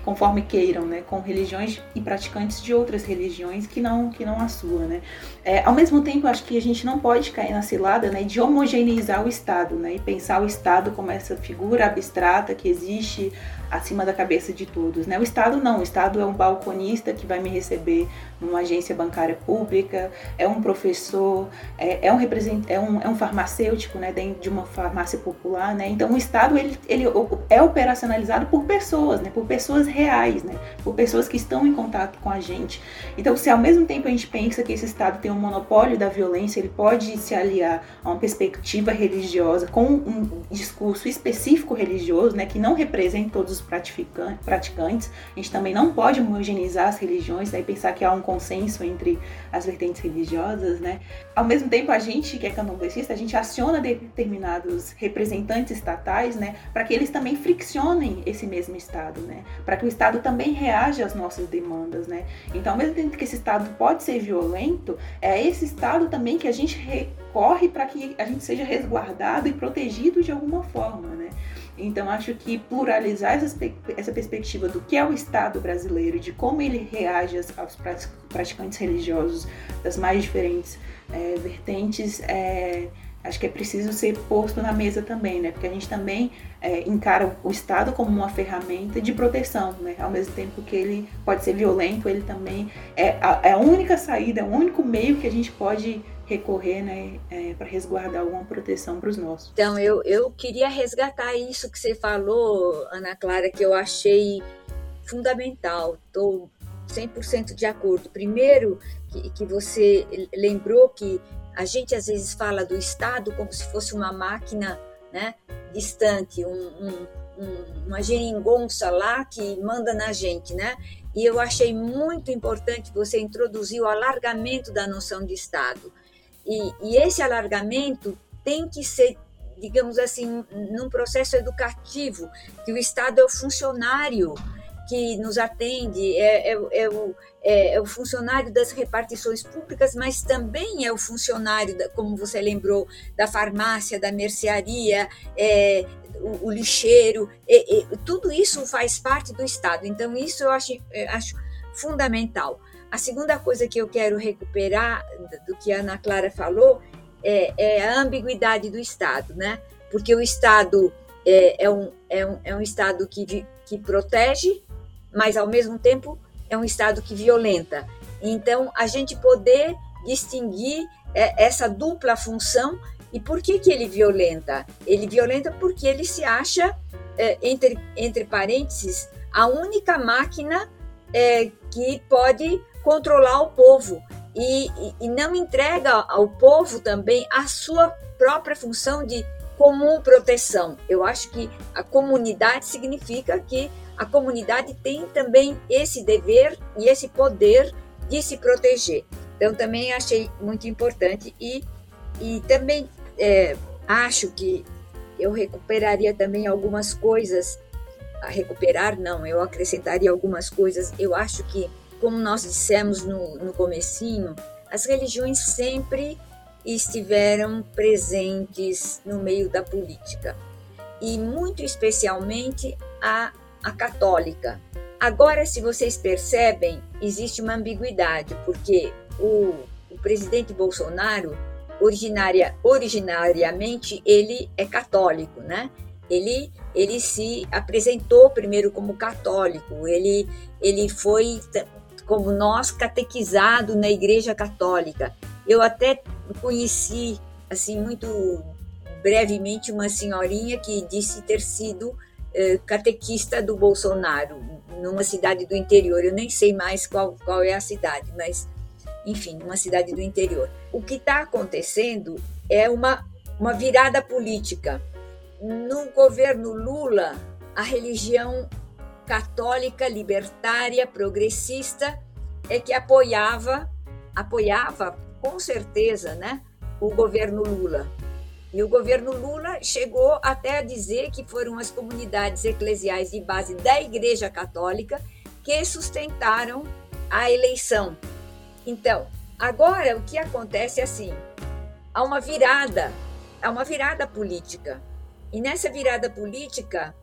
Speaker 16: conforme queiram, né, com religiões e praticantes de outras religiões que não que não a sua, né. É, ao mesmo tempo, acho que a gente não pode cair na cilada, né, de homogeneizar o Estado, né, e pensar o Estado como essa figura abstrata que existe acima da cabeça de todos. Né? O Estado não, o Estado é um balconista que vai me receber numa agência bancária pública, é um professor, é, é um, represent, é, um, é um farmacêutico né, dentro de uma farmácia popular. Né? Então o Estado ele, ele é operacionalizado por pessoas, né? por pessoas reais, né? por pessoas que estão em contato com a gente. Então se ao mesmo tempo a gente pensa que esse Estado tem um monopólio da violência, ele pode se aliar a uma perspectiva religiosa com um discurso específico religioso, né, que não representa todos os praticantes. A gente também não pode homogeneizar as religiões né, e pensar que há um consenso entre as vertentes religiosas. Né? Ao mesmo tempo, a gente que é candomblessista, a gente aciona determinados representantes estatais né, para que eles também friccionem esse mesmo Estado, né? para que o Estado também reaja às nossas demandas. Né? Então, ao mesmo tempo que esse Estado pode ser violento, é esse Estado também que a gente recorre para que a gente seja resguardado e protegido de alguma forma. Né? Então, acho que pluralizar essa perspectiva do que é o Estado brasileiro, de como ele reage aos praticantes religiosos das mais diferentes é, vertentes, é, acho que é preciso ser posto na mesa também, né? Porque a gente também é, encara o Estado como uma ferramenta de proteção, né? Ao mesmo tempo que ele pode ser violento, ele também é a, é a única saída, é o único meio que a gente pode recorrer né, é, para resguardar alguma proteção para os nossos.
Speaker 15: Então, eu, eu queria resgatar isso que você falou, Ana Clara, que eu achei fundamental. Estou 100% de acordo. Primeiro, que, que você lembrou que a gente às vezes fala do Estado como se fosse uma máquina né, distante, um, um, um, uma geringonça lá que manda na gente, né? E eu achei muito importante você introduzir o alargamento da noção de Estado. E, e esse alargamento tem que ser, digamos assim, num processo educativo, que o Estado é o funcionário que nos atende, é, é, é, o, é, é, o funcionário das repartições públicas, mas também é o funcionário, da, como você lembrou, da farmácia, da mercearia, é, o, o, lixeiro, tudo isso faz parte do Estado. Então, isso eu acho, acho fundamental. A segunda coisa que eu quero recuperar do que a Ana Clara falou é, é a ambiguidade do Estado, né? Porque o Estado é, é, um, é, um, é um Estado que, que protege, mas ao mesmo tempo é um Estado que violenta. Então, a gente poder distinguir é, essa dupla função e por que, que ele violenta? Ele violenta porque ele se acha, é, entre, entre parênteses, a única máquina é, que pode controlar o povo e, e, e não entrega ao povo também a sua própria função de comum proteção. Eu acho que a comunidade significa que a comunidade tem também esse dever e esse poder de se proteger. Então, também achei muito importante e, e também é, acho que eu recuperaria também algumas coisas. A recuperar, não, eu acrescentaria algumas coisas. Eu acho que como nós dissemos no, no comecinho, as religiões sempre estiveram presentes no meio da política e muito especialmente a, a católica. Agora, se vocês percebem, existe uma ambiguidade, porque o, o presidente Bolsonaro, originária, originariamente, ele é católico, né? Ele, ele se apresentou primeiro como católico, ele, ele foi como nós, catequizado na Igreja Católica. Eu até conheci, assim, muito brevemente, uma senhorinha que disse ter sido eh, catequista do Bolsonaro, numa cidade do interior. Eu nem sei mais qual, qual é a cidade, mas, enfim, uma cidade do interior. O que está acontecendo é uma, uma virada política. No governo Lula, a religião católica, libertária, progressista, é que apoiava, apoiava com certeza, né, o governo Lula. E o governo Lula chegou até a dizer que foram as comunidades eclesiais de base da Igreja Católica que sustentaram a eleição. Então, agora o que acontece é assim: há uma virada, há uma virada política. E nessa virada política,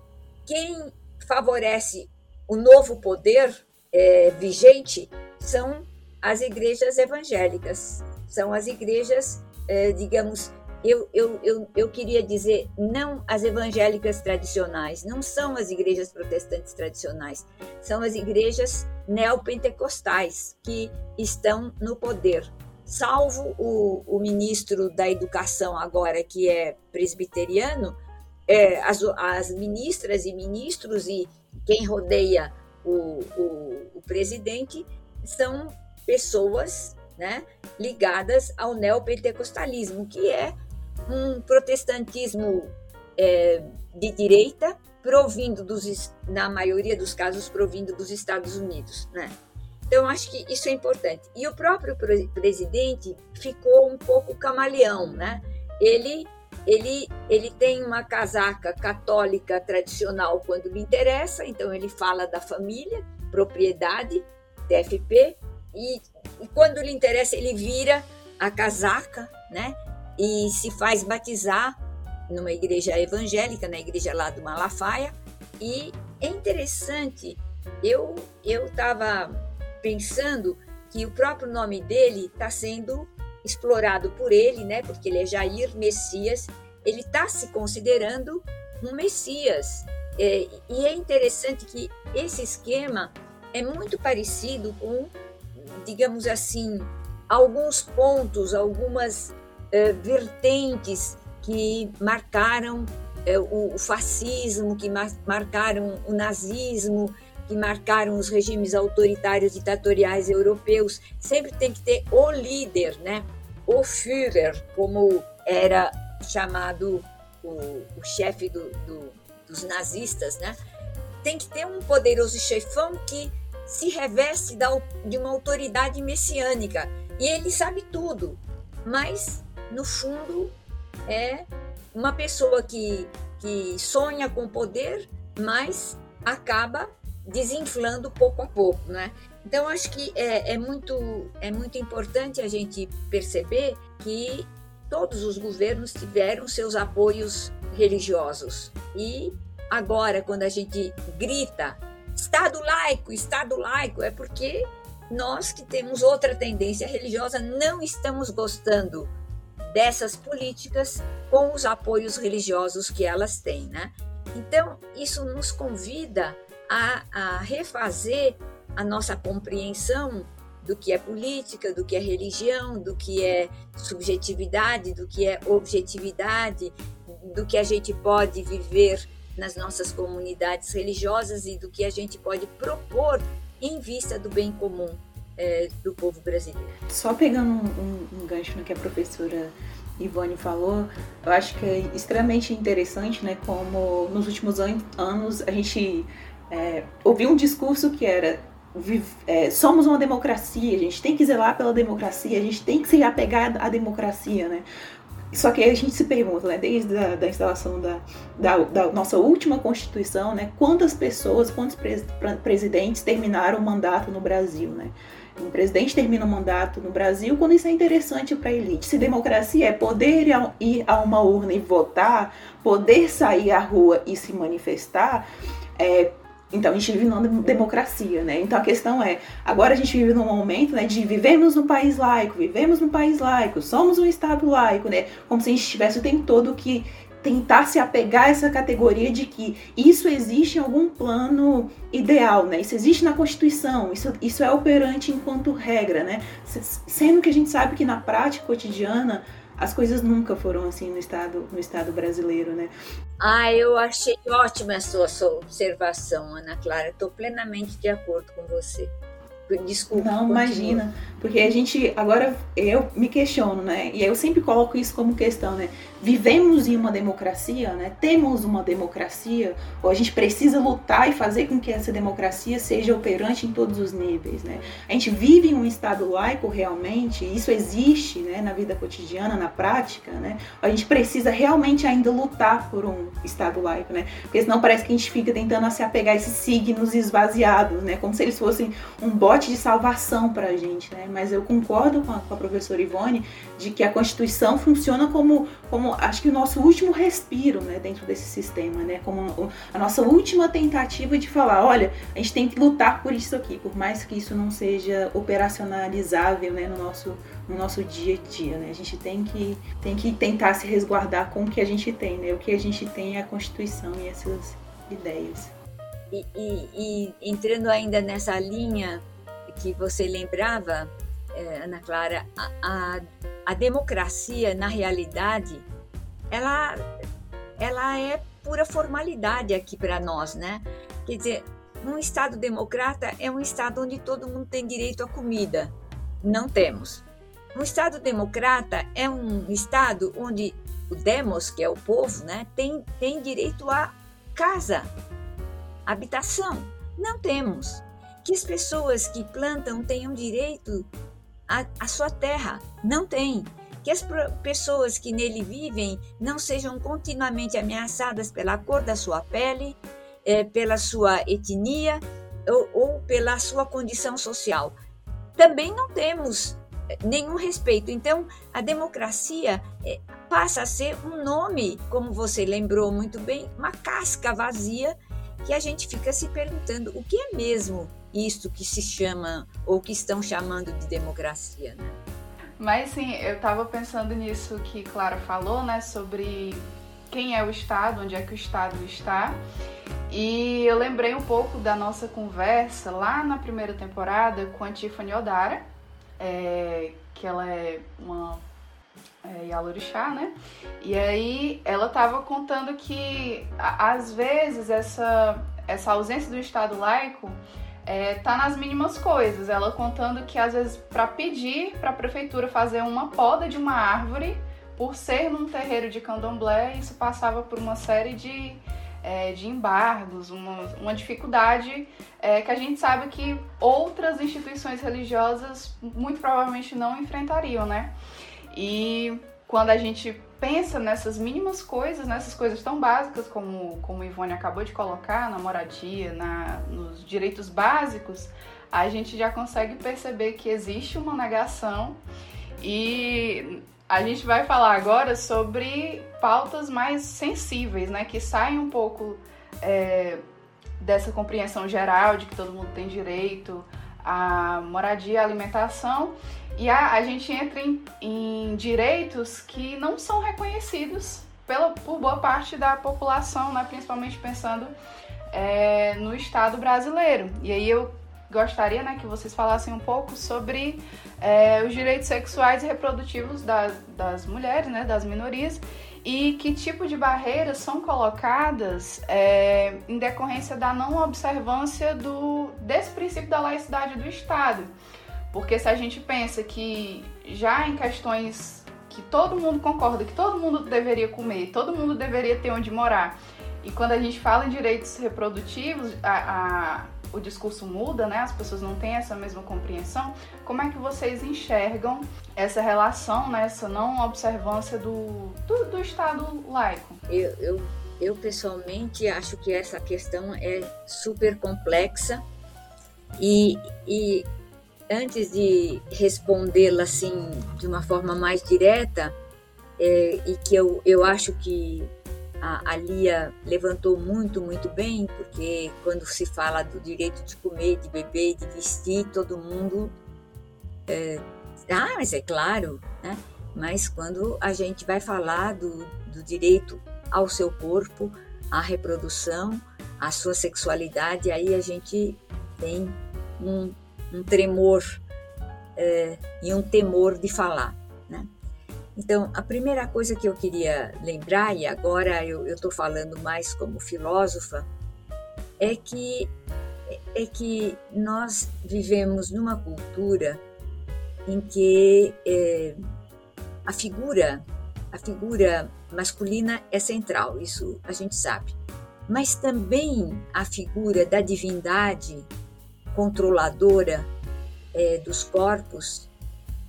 Speaker 15: quem favorece o novo poder é, vigente são as igrejas evangélicas, são as igrejas, é, digamos, eu, eu, eu, eu queria dizer, não as evangélicas tradicionais, não são as igrejas protestantes tradicionais, são as igrejas neopentecostais que estão no poder. Salvo o, o ministro da Educação, agora que é presbiteriano, é, as, as ministras e ministros e quem rodeia o, o, o presidente são pessoas né, ligadas ao neopentecostalismo, que é um protestantismo é, de direita, provindo dos, na maioria dos casos, provindo dos Estados Unidos, né? Então, acho que isso é importante. E o próprio presidente ficou um pouco camaleão, né? Ele, ele, ele tem uma casaca católica tradicional quando lhe interessa, então ele fala da família, propriedade, TFP, e, e quando lhe interessa ele vira a casaca, né? e se faz batizar numa igreja evangélica, na igreja lá do Malafaia. E é interessante, eu eu estava pensando que o próprio nome dele está sendo explorado por ele, né? Porque ele é Jair Messias. Ele está se considerando um Messias. É, e é interessante que esse esquema é muito parecido com, digamos assim, alguns pontos, algumas eh, vertentes que marcaram eh, o, o, fascismo, que mar, marcaram o nazismo, que marcaram os regimes autoritários ditatoriais europeus. Sempre tem que ter o líder, né? o Führer, como era chamado o, o chefe do, do, dos nazistas, né? tem que ter um poderoso chefão que se reveste de uma autoridade messiânica. E ele sabe tudo, mas no fundo, é uma pessoa que, que sonha com poder, mas acaba desinflando pouco a pouco, né? Então, acho que é, é, muito, é muito importante a gente perceber que todos os governos tiveram seus apoios religiosos. E agora, quando a gente grita Estado laico, Estado laico, é porque nós que temos outra tendência religiosa não estamos gostando dessas políticas com os apoios religiosos que elas têm, né? Então, isso nos convida a, a refazer a nossa compreensão do que é política, do que é religião, do que é subjetividade, do que é objetividade, do que a gente pode viver nas nossas comunidades religiosas e do que a gente pode propor em vista do bem comum é, do povo brasileiro.
Speaker 16: Só pegando um, um, um gancho no que a professora Ivone falou, eu acho que é extremamente interessante, né? Como nos últimos anos a gente é, ouviu um discurso que era é, somos uma democracia, a gente tem que zelar pela democracia, a gente tem que se apegar à democracia, né? Só que a gente se pergunta, né, desde a da instalação da, da, da, nossa última Constituição, né, quantas pessoas, quantos pres, presidentes terminaram o mandato no Brasil, né? Um presidente termina o mandato no Brasil quando isso é interessante para a elite. Se democracia é poder ir a uma urna e votar, poder sair à rua e se manifestar, é, então a gente vive numa democracia, né? Então a questão é, agora a gente vive num momento né, de vivemos num país laico, vivemos num país laico, somos um Estado laico, né? Como se a gente tivesse o tempo todo que tentar se apegar a essa categoria de que isso existe em algum plano ideal, né? Isso existe na Constituição, isso, isso é operante enquanto regra, né? Sendo que a gente sabe que na prática cotidiana as coisas nunca foram assim no estado no estado brasileiro, né?
Speaker 15: Ah, eu achei ótima a sua, sua observação, Ana Clara. Estou plenamente de acordo com você. Desculpa.
Speaker 16: Não, continua. imagina. Porque a gente, agora eu me questiono, né? E eu sempre coloco isso como questão, né? Vivemos em uma democracia, né? temos uma democracia, ou a gente precisa lutar e fazer com que essa democracia seja operante em todos os níveis. Né? A gente vive em um Estado laico realmente, isso existe né, na vida cotidiana, na prática, né? a gente precisa realmente ainda lutar por um Estado laico, né? porque senão parece que a gente fica tentando se apegar a esses signos esvaziados, né? como se eles fossem um bote de salvação para a gente. Né? Mas eu concordo com a, com a professora Ivone de que a Constituição funciona como, como acho que o nosso último respiro né, dentro desse sistema, né, como a nossa última tentativa de falar, olha, a gente tem que lutar por isso aqui, por mais que isso não seja operacionalizável né, no, nosso, no nosso dia a dia. Né, a gente tem que, tem que tentar se resguardar com o que a gente tem, né, o que a gente tem é a Constituição e essas ideias.
Speaker 15: E, e, e entrando ainda nessa linha que você lembrava, é, Ana Clara, a, a, a, democracia, na realidade, ela, ela é pura formalidade aqui para nós, né? Quer dizer, um Estado democrata é um Estado onde todo mundo tem direito à comida. Não temos. Um Estado democrata é um Estado onde o demos, que é o povo, né, tem, tem direito à casa, habitação. Não temos. Que as pessoas que plantam tenham direito a, a sua terra. Não tem. Que as pessoas que nele vivem não sejam continuamente ameaçadas pela cor da sua pele, é, pela sua etnia ou, ou pela sua condição social. Também não temos é, nenhum respeito. Então, a democracia é, passa a ser um nome, como você lembrou muito bem, uma casca vazia que a gente fica se perguntando o que é mesmo isto que se chama ou que estão chamando de democracia, né?
Speaker 14: Mas sim, eu estava pensando nisso que Clara falou, né, sobre quem é o Estado, onde é que o Estado está. E eu lembrei um pouco da nossa conversa lá na primeira temporada com a Tiffany Odara, é, que ela é uma é, Yalorixá, né? E aí ela estava contando que às vezes essa, essa ausência do Estado laico é, tá nas mínimas coisas. Ela contando que às vezes para pedir para a prefeitura fazer uma poda de uma árvore, por ser num terreiro de candomblé, isso passava por uma série de, é, de embargos, uma, uma dificuldade é, que a gente sabe que outras instituições religiosas muito provavelmente não enfrentariam, né? E quando a gente pensa nessas mínimas coisas, nessas coisas tão básicas como, como Ivone acabou de colocar, na moradia, na, nos direitos básicos, a gente já consegue perceber que existe uma negação. E a gente vai falar agora sobre pautas mais sensíveis, né, que saem um pouco é, dessa compreensão geral de que todo mundo tem direito à moradia, à alimentação e a, a gente entra em, em, direitos que não são reconhecidos pela, por boa parte da população, né? principalmente pensando é, no Estado brasileiro. E aí eu gostaria né, que vocês falassem um pouco sobre é, os direitos sexuais e reprodutivos das, das mulheres, né, das minorias, e que tipo de barreiras são colocadas é, em decorrência da não observância do, desse princípio da laicidade do Estado. Porque se a gente pensa que já em questões que todo mundo concorda que todo mundo deveria comer, todo mundo deveria ter onde morar, e quando a gente fala em direitos reprodutivos, a, a, o discurso muda, né? As pessoas não têm essa mesma compreensão. Como é que vocês enxergam essa relação, né? essa não observância do, do, do Estado laico?
Speaker 15: Eu, eu, eu pessoalmente acho que essa questão é super complexa e, e antes de respondê-la assim de uma forma mais direta, é, e que eu, eu acho que a, a Lia levantou muito, muito bem, porque quando se fala do direito de comer, de beber, de vestir, todo mundo. É, ah, mas é claro, né? Mas quando a gente vai falar do, do direito ao seu corpo, à reprodução, à sua sexualidade, aí a gente tem um, um tremor é, e um temor de falar. Né? Então, a primeira coisa que eu queria lembrar, e agora eu estou falando mais como filósofa, é que, é que nós vivemos numa cultura em que é, a figura, a figura masculina é central, isso a gente sabe. Mas também a figura da divindade controladora é, dos corpos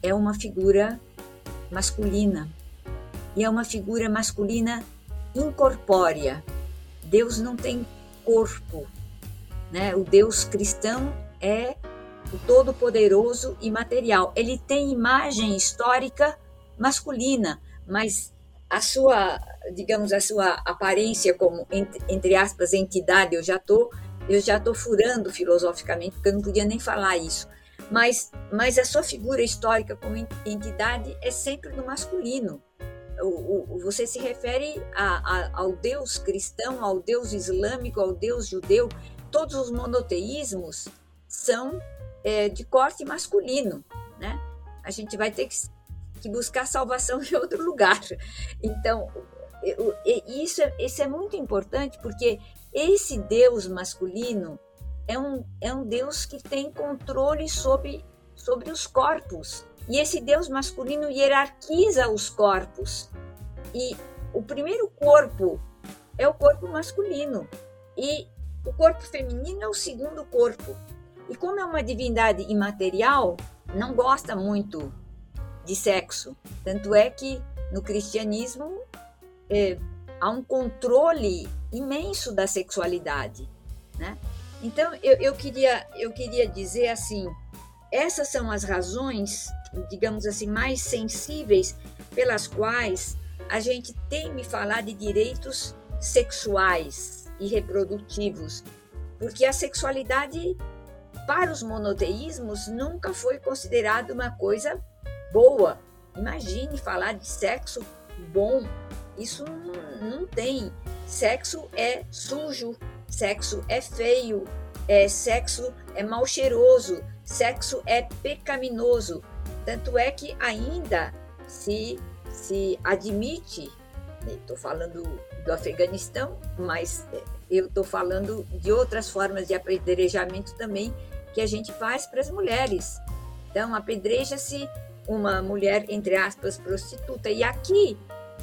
Speaker 15: é uma figura masculina. E é uma figura masculina incorpórea. Deus não tem corpo. Né? O Deus cristão é o todo-poderoso e material. Ele tem imagem histórica masculina, mas a sua, digamos, a sua aparência como entre, aspas entidade, eu já tô, eu já tô furando filosoficamente porque eu não podia nem falar isso. Mas, mas a sua figura histórica como entidade é sempre no masculino. O, o, você se refere a, a, ao Deus cristão, ao Deus islâmico, ao Deus judeu. Todos os monoteísmos são é, de corte masculino, né? A gente vai ter que, que buscar salvação em outro lugar. Então, eu, isso, é, isso é muito importante porque esse Deus masculino é um, é um Deus que tem controle sobre, sobre os corpos. E esse Deus masculino hierarquiza os corpos. E o primeiro corpo é o corpo masculino. E o corpo feminino é o segundo corpo. E como é uma divindade imaterial, não gosta muito de sexo. Tanto é que no cristianismo é, há um controle imenso da sexualidade. Né? Então eu, eu, queria, eu queria dizer assim: essas são as razões, digamos assim, mais sensíveis pelas quais a gente tem me falar de direitos sexuais e reprodutivos, porque a sexualidade para os monoteísmos nunca foi considerada uma coisa boa. Imagine falar de sexo bom. Isso não, não tem. Sexo é sujo, sexo é feio, é, sexo é mal cheiroso, sexo é pecaminoso. Tanto é que ainda se, se admite, estou né, falando do Afeganistão, mas é, eu estou falando de outras formas de apedrejamento também que a gente faz para as mulheres. Então, apedreja-se uma mulher, entre aspas, prostituta. E aqui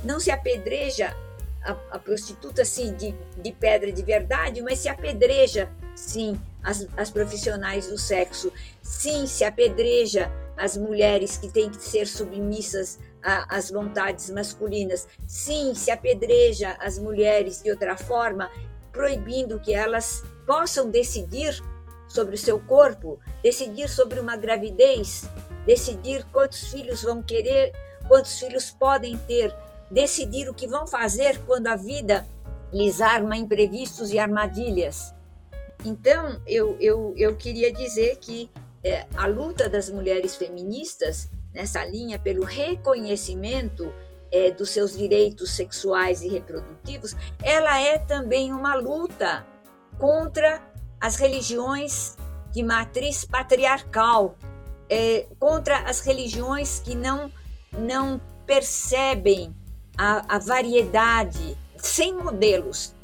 Speaker 15: não se apedreja a, a prostituta, sim, de, de pedra de verdade, mas se apedreja, sim, as, as profissionais do sexo. Sim, se apedreja as mulheres que têm que ser submissas às vontades masculinas. Sim, se apedreja as mulheres de outra forma, proibindo que elas possam decidir sobre o seu corpo, decidir sobre uma gravidez, decidir quantos filhos vão querer, quantos filhos podem ter, decidir o que vão fazer quando a vida lhes arma imprevistos e armadilhas. Então, eu, eu, eu queria dizer que é, a luta das mulheres feministas nessa linha pelo reconhecimento é, dos seus direitos sexuais e reprodutivos, ela é também uma luta contra as religiões de matriz patriarcal, é, contra as religiões que não, não percebem a, a variedade, sem modelos,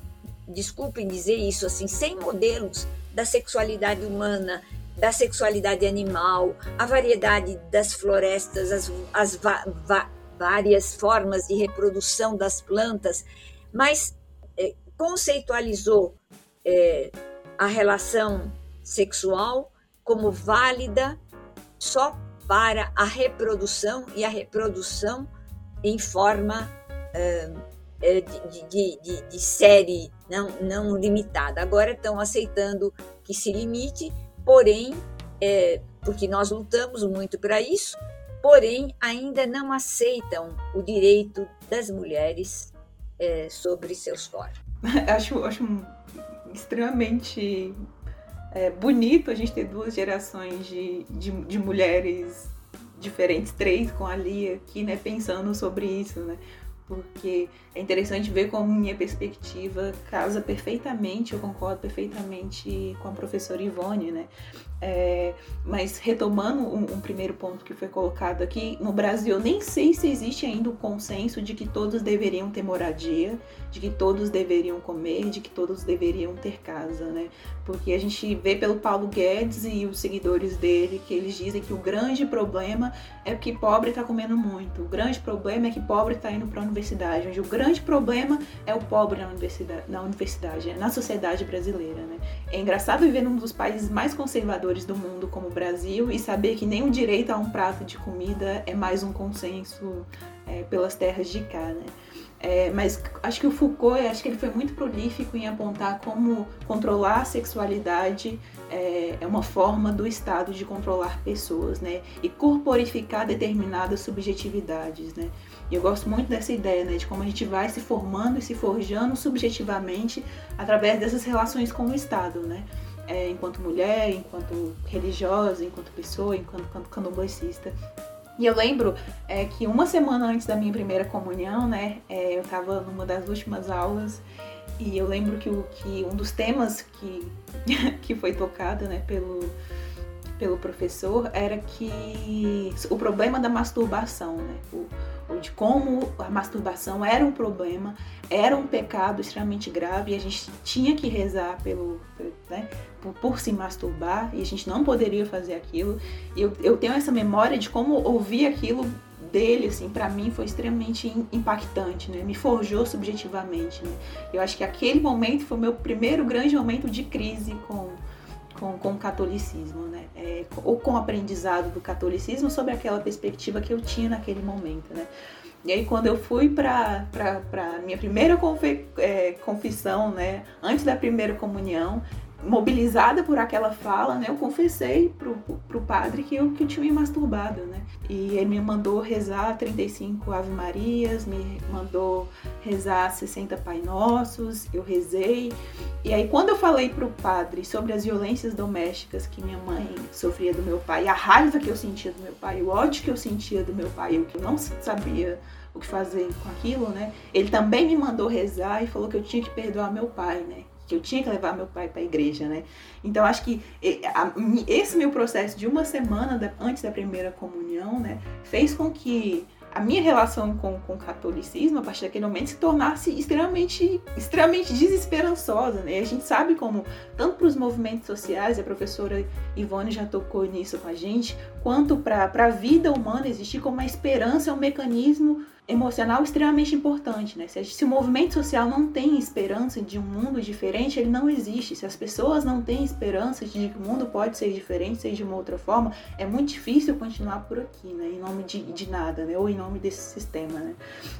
Speaker 15: desculpem dizer isso assim, sem modelos da sexualidade humana, da sexualidade animal, a variedade das florestas, as, as va, va, várias formas de reprodução das plantas, mas é, conceitualizou é, a relação sexual como válida só para a reprodução e a reprodução em forma de, de, de, de, série não, não limitada. Agora estão aceitando que se limite, porém, é, porque nós lutamos muito para isso, porém ainda não aceitam o direito das mulheres é, sobre seus corpos.
Speaker 16: acho, acho extremamente é, bonito a gente ter duas gerações de, de, de, mulheres diferentes, três com a Lia aqui, né, pensando sobre isso, né? Porque é interessante ver como minha perspectiva casa perfeitamente, eu concordo perfeitamente com a professora Ivone, né? É, mas retomando um, um, primeiro ponto que foi colocado aqui, no Brasil eu nem sei se existe ainda o consenso de que todos deveriam ter moradia, de que todos deveriam comer, de que todos deveriam ter casa, né? Porque a gente vê pelo Paulo Guedes e os seguidores dele que eles dizem que o grande problema é que pobre está comendo muito, o grande problema é que pobre está indo para a universidade, onde o grande problema é o pobre na universidade, na, universidade, na sociedade brasileira. Né? É engraçado viver num dos países mais conservadores do mundo, como o Brasil, e saber que nem o direito a um prato de comida é mais um consenso é, pelas terras de cá. Né? É, mas acho que o Foucault, acho que ele foi muito prolífico em apontar como controlar a sexualidade é, é, uma forma do Estado de controlar pessoas, né? E corporificar determinadas subjetividades, né? E eu gosto muito dessa ideia, né? De como a gente vai se formando e se forjando subjetivamente através dessas relações com o Estado, né? É, enquanto mulher, enquanto religiosa, enquanto pessoa, enquanto candomblessista. E eu lembro é, que uma semana antes da minha primeira comunhão, né, é, eu estava numa das últimas aulas e eu lembro que, o, que um dos temas que, que foi tocado né, pelo, pelo professor era que o problema da masturbação, né, o, de como a masturbação era um problema, era um pecado extremamente grave e a gente tinha que rezar pelo, né, por, por, se masturbar e a gente não poderia fazer aquilo. E eu, eu tenho essa memória de como ouvir aquilo dele, assim, para mim foi extremamente impactante, né? Me forjou subjetivamente, né? Eu acho que aquele momento foi o meu primeiro grande momento de crise com, com, com o catolicismo, né? É, ou com o aprendizado do catolicismo sobre aquela perspectiva que eu tinha naquele momento, né? E aí quando eu fui para minha primeira é, confissão, né? Antes da primeira comunhão, mobilizada por aquela fala, né, eu confessei pro, pro padre que eu, que eu tinha me masturbado, né? E ele me mandou rezar 35 Ave Marias, me mandou rezar 60 Pai Nossos, eu rezei. E aí quando eu falei pro padre sobre as violências domésticas que minha mãe sofria do meu pai, a raiva que eu sentia do meu pai, o ódio que eu sentia do meu pai, o que eu não sabia o que fazer com aquilo, né? Ele também me mandou rezar e falou que eu tinha que perdoar meu pai, né? Que eu tinha que levar meu pai para a igreja, né? Então acho que esse meu processo de uma semana antes da primeira comunhão, né, fez com que a minha relação com, com o catolicismo, a partir daquele momento, se tornasse extremamente, extremamente desesperançosa. Né? E a gente sabe como, tanto para os movimentos sociais, a professora Ivone já tocou nisso com a gente, quanto para a vida humana existir como uma esperança, um mecanismo emocional extremamente importante, né? Se, se, o movimento social não tem esperança de um mundo diferente, ele não existe. Se as pessoas não têm esperança de que o mundo pode ser diferente, ser de uma outra forma, é muito difícil continuar por aqui, né? Em nome de, de nada, né? Ou em nome desse sistema, né?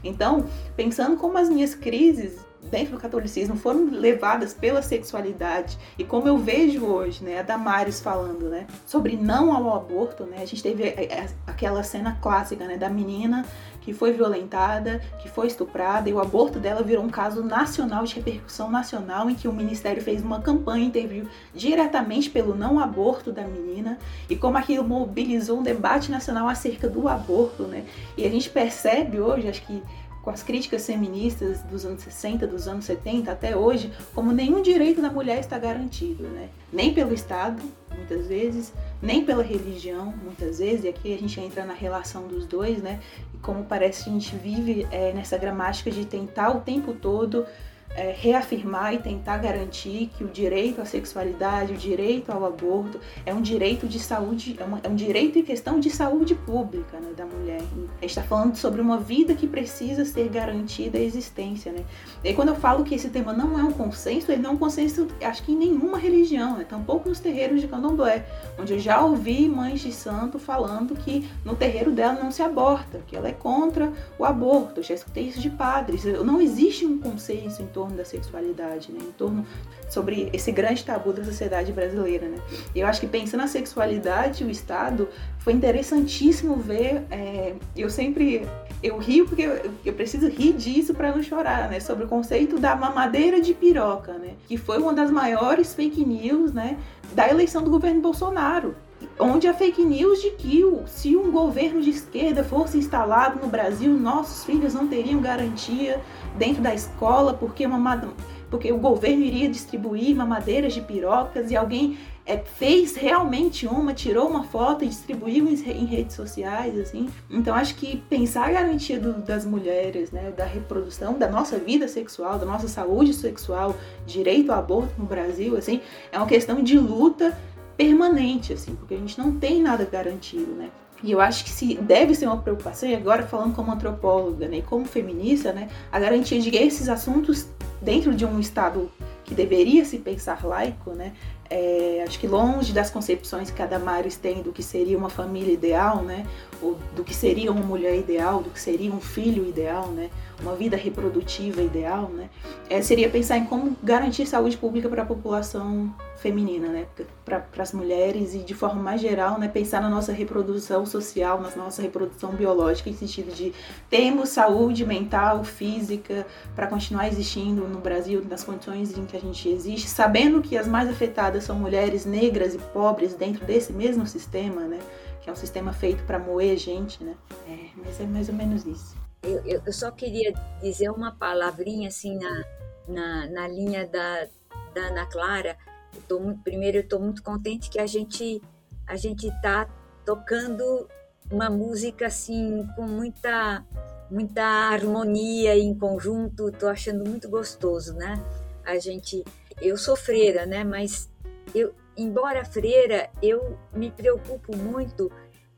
Speaker 16: Então, pensando como as minhas crises dentro do catolicismo foram levadas pela sexualidade e como eu vejo hoje, né, a Damares falando, né, sobre não ao aborto, né, a gente teve é, é, aquela cena clássica, né, da menina que foi violentada, que foi estuprada, e o aborto dela virou um caso nacional, de repercussão nacional, em que o Ministério fez uma campanha, interviu diretamente pelo não aborto da menina, e como aquilo mobilizou um debate nacional acerca do aborto, né? E a gente percebe hoje, acho que com as críticas feministas dos anos 60, dos anos 70 até hoje, como nenhum direito da mulher está garantido, né? Nem pelo Estado, muitas vezes, nem pela religião, muitas vezes, e aqui a gente entra na relação dos dois, né? E como parece que a gente vive é, nessa gramática de tentar o tempo todo é, reafirmar e tentar garantir que o direito à sexualidade, o direito ao aborto é um direito de saúde, é, uma, é um direito em questão de saúde pública né, da mulher. A gente está falando sobre uma vida que precisa ser garantida a existência. Né? E quando eu falo que esse tema não é um consenso, ele não é um consenso, acho que em nenhuma religião, né? tampouco nos terreiros de candomblé, onde eu já ouvi mães de santo falando que no terreiro dela não se aborta, que ela é contra o aborto. Eu já escutei isso de padres. Não existe um consenso em torno da sexualidade, né? em torno sobre esse grande tabu da sociedade brasileira. Né? Eu acho que pensando na sexualidade, o Estado foi interessantíssimo ver. É, eu sempre eu rio porque eu, eu preciso rir disso para não chorar, né? Sobre o conceito da mamadeira de piroca, né? Que foi uma das maiores fake news, né? Da eleição do governo Bolsonaro onde a fake news de que se um governo de esquerda fosse instalado no Brasil, nossos filhos não teriam garantia dentro da escola porque, uma, porque o governo iria distribuir mamadeiras de pirocas e alguém é, fez realmente uma, tirou uma foto e distribuiu em, redes sociais, assim. Então acho que pensar a garantia do, das mulheres, né, da reprodução, da nossa vida sexual, da nossa saúde sexual, direito ao aborto no Brasil, assim, é uma questão de luta permanente, assim, porque a gente não tem nada garantido, né? E eu acho que se deve ser uma preocupação, e agora falando como antropóloga né, e como feminista, né, a garantia de que esses assuntos, dentro de um Estado que deveria se pensar laico, né, é, acho que longe das concepções que a Damares tem do que seria uma família ideal, né? Ou do que seria uma mulher ideal, do que seria um filho ideal, né? Uma vida reprodutiva ideal, né? É, seria pensar em como garantir saúde pública para a população feminina, né? Para as mulheres e de forma mais geral, né? Pensar na nossa reprodução social, na nossa reprodução biológica, em sentido de temos saúde mental, física, para continuar existindo no Brasil nas condições em que a gente existe, sabendo que as mais afetadas são mulheres negras e pobres dentro desse mesmo sistema, né? Que é um sistema feito para moer gente, né? É, mas é mais ou menos isso.
Speaker 15: Eu, eu, só queria dizer uma palavrinha assim na, na, na linha da, da Ana Clara. Eu tô muito, primeiro, eu estou muito contente que a gente a gente está tocando uma música assim com muita muita harmonia em conjunto. Estou achando muito gostoso, né? A gente, eu sou freira, né? Mas eu, embora freira, eu me preocupo muito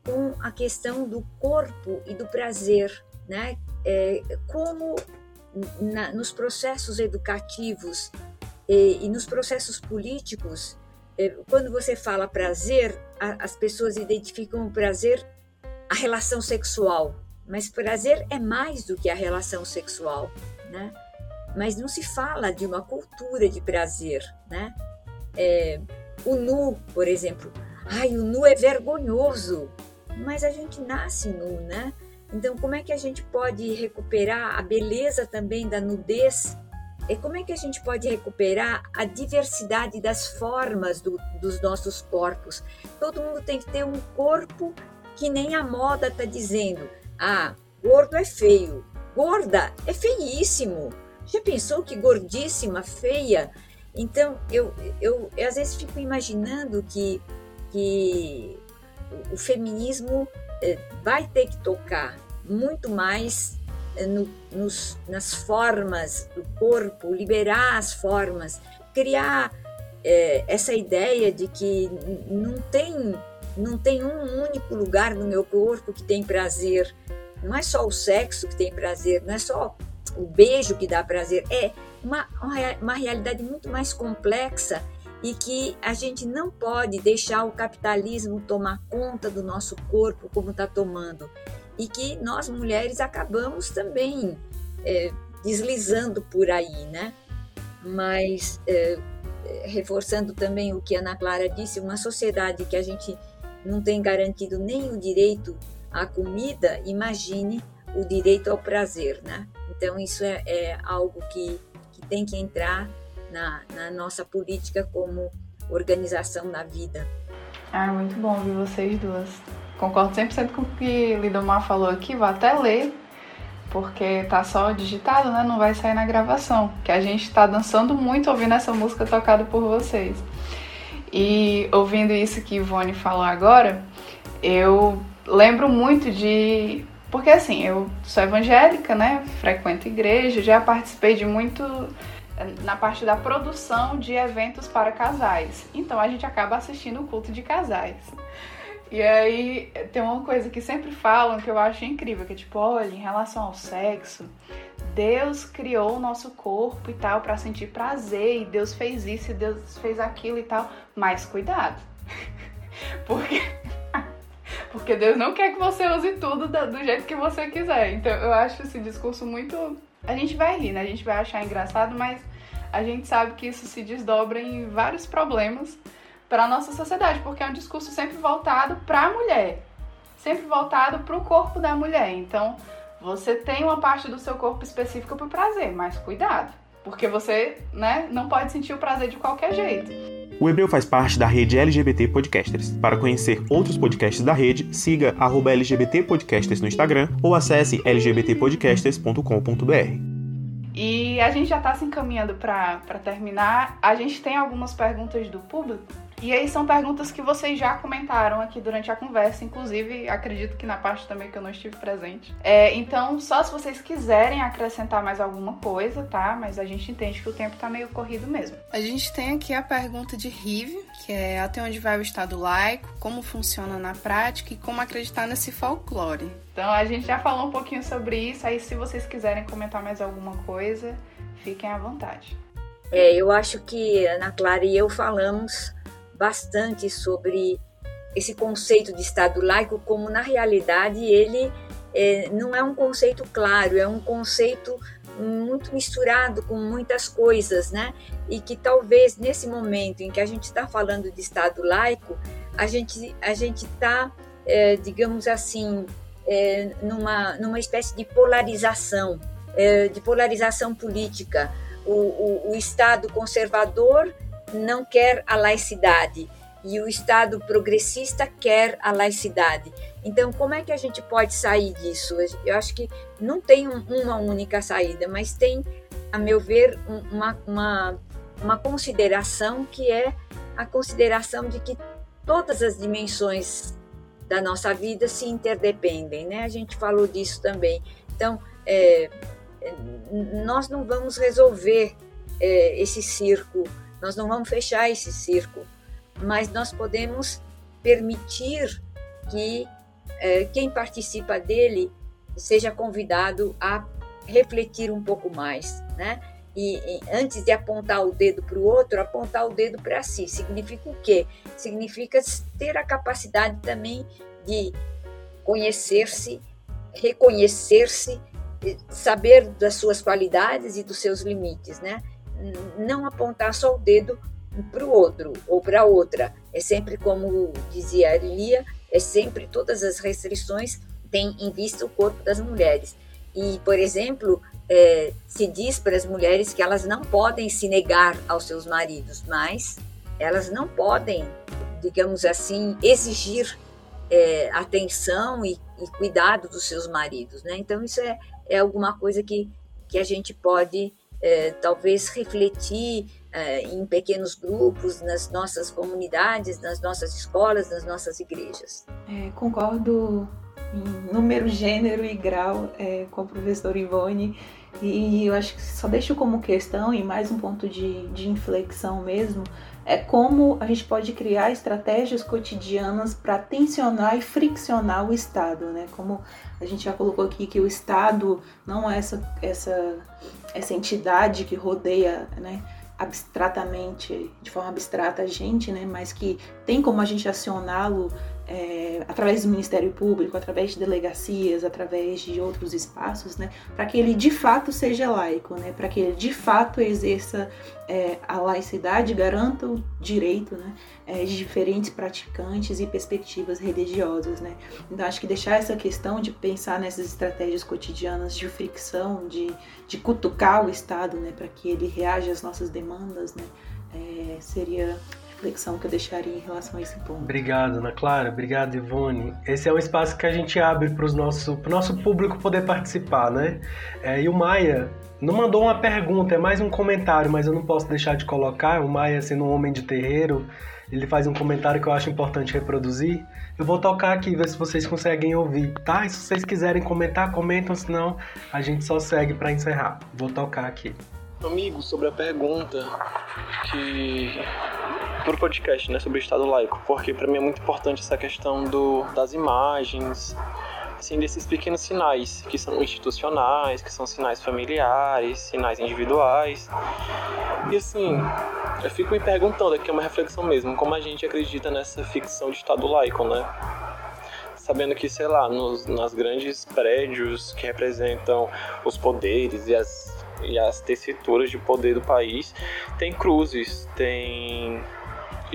Speaker 15: com a questão do corpo e do prazer, né? É, como na, nos processos educativos e, e, nos processos políticos, é, quando você fala prazer, a, as pessoas identificam o prazer a relação sexual, mas prazer é mais do que a relação sexual, né? Mas não se fala de uma cultura de prazer, né? É, o nu, por exemplo. Ai, o nu é vergonhoso, mas a gente nasce nu, né? Então, como é que a gente pode recuperar a beleza também da nudez? E como é que a gente pode recuperar a diversidade das formas do, dos nossos corpos? Todo mundo tem que ter um corpo que nem a moda está dizendo. Ah, gordo é feio, gorda é feíssimo. Já pensou que gordíssima, feia? Então, eu, eu, eu às vezes fico imaginando que, que o feminismo vai ter que tocar muito mais eh, no, nos, nas formas do corpo, liberar as formas, criar eh, essa ideia de que não tem, não tem um único lugar no meu corpo que tem prazer. Não é só o sexo que tem prazer, não é só o beijo que dá prazer, é uma, uma realidade muito mais complexa e que a gente não pode deixar o capitalismo tomar conta do nosso corpo como está tomando. E que nós mulheres acabamos também é, deslizando por aí, né? Mas, é, reforçando também o que a Ana Clara disse, uma sociedade que a gente não tem garantido nem o direito à comida, imagine o direito ao prazer, né? Então, isso é, é algo que que tem que entrar na, na nossa política como organização da vida.
Speaker 14: Ah, muito bom ver vocês duas. Concordo 100% com o que Lidomar falou aqui, vou até ler, porque tá só digitado, né? Não vai sair na gravação, que a gente tá dançando muito ouvindo essa música tocada por vocês. E ouvindo isso que Ivone falou agora, eu lembro muito de porque assim, eu sou evangélica, né? Frequento igreja, já participei de muito na parte da produção de eventos para casais. Então a gente acaba assistindo o culto de casais. E aí tem uma coisa que sempre falam que eu acho incrível, que é tipo, olha, em relação ao sexo, Deus criou o nosso corpo e tal para sentir prazer, e Deus fez isso e Deus fez aquilo e tal, mas cuidado. Porque porque Deus não quer que você use tudo do jeito que você quiser. Então eu acho esse discurso muito. A gente vai rir, né? A gente vai achar engraçado, mas a gente sabe que isso se desdobra em vários problemas para a nossa sociedade, porque é um discurso sempre voltado para a mulher, sempre voltado para o corpo da mulher. Então, você tem uma parte do seu corpo específica para o prazer, mas cuidado, porque você, né, não pode sentir o prazer de qualquer jeito.
Speaker 17: O Hebreu faz parte da rede LGBT Podcasters. Para conhecer outros podcasts da rede, siga LGBT Podcasters no Instagram ou acesse lgbtpodcasters.com.br.
Speaker 14: E a gente já está se encaminhando para terminar. A gente tem algumas perguntas do público E aí são perguntas que vocês já comentaram aqui durante a conversa, inclusive acredito que na parte também que eu não estive presente. É, então, só se vocês quiserem acrescentar mais alguma coisa, tá? Mas a gente entende que o tempo tá meio corrido mesmo. A gente tem aqui a pergunta de Rive, que é até onde vai o Estado laico, como funciona na prática e como acreditar nesse folclore. Então a gente já falou um pouquinho sobre isso, aí se vocês quiserem comentar mais alguma coisa, fiquem à vontade.
Speaker 15: É, eu acho que Ana Clara e eu falamos bastante sobre esse conceito de Estado laico, como na realidade ele é, não é um conceito claro, é um conceito muito misturado com muitas coisas, né? E que talvez nesse momento em que a gente está falando de Estado laico, a gente a gente está, é, digamos assim, é, numa numa espécie de polarização, é, de polarização política. O, o, o Estado conservador não quer a laicidade e o Estado progressista quer a laicidade. Então, como é que a gente pode sair disso? Eu acho que não tem uma única saída, mas tem, a meu ver, uma, uma, uma consideração que é a consideração de que todas as dimensões da nossa vida se interdependem, né? A gente falou disso também. Então, é, nós não vamos resolver é, esse circo nós não vamos fechar esse circo, mas nós podemos permitir que é, quem participa dele seja convidado a refletir um pouco mais, né? E, e antes de apontar o dedo para o outro, apontar o dedo para si. Significa o quê? Significa ter a capacidade também de conhecer-se, reconhecer-se, saber das suas qualidades e dos seus limites, né? Não apontar só o dedo para o outro ou para outra. É sempre como dizia a Lia, é sempre todas as restrições têm em vista o corpo das mulheres. E, por exemplo, é, se diz para as mulheres que elas não podem se negar aos seus maridos, mas elas não podem, digamos assim, exigir é, atenção e, e, cuidado dos seus maridos. Né? Então, isso é, é alguma coisa que, que a gente pode é, talvez refletir é, em pequenos grupos, nas nossas comunidades, nas nossas escolas, nas nossas igrejas.
Speaker 16: É, concordo em número, gênero e grau é, com a professora Ivone. E eu acho que só deixo como questão e mais um ponto de, de inflexão mesmo, é como a gente pode criar estratégias cotidianas para tensionar e friccionar o Estado, né? Como a gente já colocou aqui que o Estado não é essa, essa, essa entidade que rodeia, né? abstratamente, de forma abstrata a gente, né, mas que tem como a gente acioná-lo é, através do Ministério Público, através de delegacias, através de outros espaços, né, para que ele de fato seja laico, né, para que ele de fato exerça é, a laicidade, garanta o direito né, é, de diferentes praticantes e perspectivas religiosas. Né. Então, acho que deixar essa questão de pensar nessas estratégias cotidianas de fricção, de, de cutucar o Estado né, para que ele reaja às nossas demandas, né, é, seria reflexão que eu deixaria em relação a esse ponto.
Speaker 13: Obrigado, Ana Clara. Obrigado, Ivone. Esse é um espaço que a gente abre para o nosso, nosso público poder participar, né? É, e o Maia não mandou uma pergunta, é mais um comentário, mas eu não posso deixar de colocar. O Maia, sendo um homem de terreiro, ele faz um comentário que eu acho importante reproduzir. Eu vou tocar aqui, ver se vocês conseguem ouvir, tá? E se vocês quiserem comentar, comentam, senão a gente só segue para encerrar. Vou tocar aqui.
Speaker 18: Amigo, sobre a pergunta que pro podcast, né, sobre o Estado laico, porque para mim é muito importante essa questão do, das imagens, assim, desses pequenos sinais que são institucionais, que são sinais familiares, sinais individuais. E assim, eu fico me perguntando, aqui é uma reflexão mesmo, como a gente acredita nessa ficção de Estado laico, né? Sabendo que, sei lá, nos, nas grandes prédios que representam os poderes e as e as tessituras de poder do país, tem cruzes, tem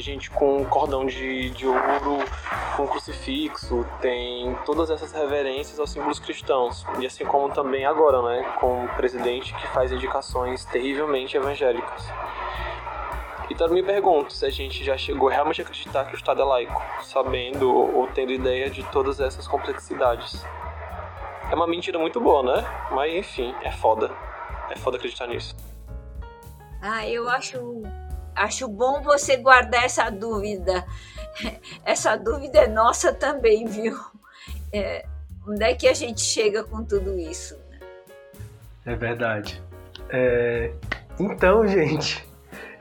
Speaker 18: gente com cordão de, de ouro, com crucifixo, tem todas essas reverências aos símbolos cristãos. E assim como também agora, né, com um presidente que faz indicações terrivelmente evangélicas. Então me pergunto se a gente já chegou realmente a acreditar que o Estado é laico, sabendo ou tendo ideia de todas essas complexidades. É uma mentira muito boa, né? Mas enfim, é foda. É foda acreditar nisso.
Speaker 15: Ah, eu acho acho bom você guardar essa dúvida. Essa dúvida é nossa também, viu? É, onde é que a gente chega com tudo isso?
Speaker 13: É verdade. É... Então, gente,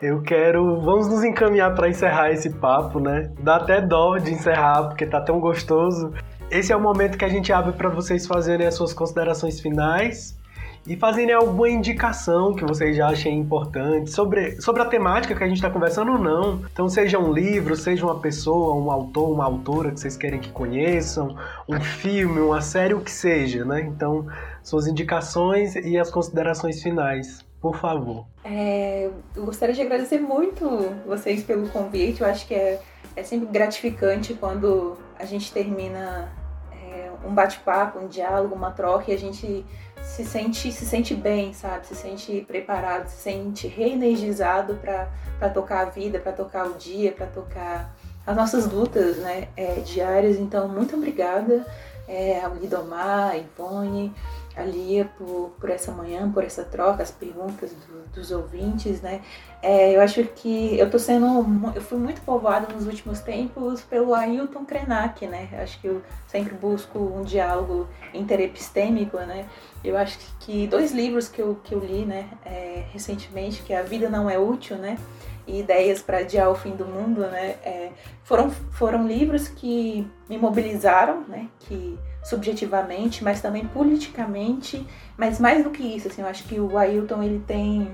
Speaker 13: eu quero. Vamos nos encaminhar para encerrar esse papo, né? Dá até dó de encerrar, porque tá tão gostoso. Esse é o momento que a gente abre para vocês fazerem as suas considerações finais e fazerem alguma indicação que vocês já achem importante sobre, sobre a temática que a gente está conversando ou não. Então, seja um livro, seja uma pessoa, um autor, uma autora que vocês querem que conheçam, um filme, uma série, o que seja, né? Então, suas indicações e as considerações finais, por favor.
Speaker 16: É, eu gostaria de agradecer muito vocês pelo convite. Eu acho que é, é sempre gratificante quando a gente termina é, um bate-papo, um diálogo, uma troca e a gente se sente, se sente bem, sabe? Se sente preparado, se sente reenergizado para tocar a vida, para tocar o dia, para tocar as nossas lutas né, é, diárias. Então, muito obrigada é, ao Lidomar, Ivone, a Lia por, por essa manhã, por essa troca, as perguntas do, dos ouvintes, né? É, eu acho que eu tô sendo, eu fui muito povoada nos últimos tempos pelo Ailton Krenak, né? Acho que eu sempre busco um diálogo interepistêmico, né? Eu acho que dois livros que eu, que eu li, né, é, recentemente, que é A Vida Não É Útil, né? E Ideias para Adiar o Fim do Mundo, né? É, foram, foram livros que me mobilizaram, né? Que subjetivamente, mas também politicamente, mas mais do que isso, assim, eu acho que o Ailton ele tem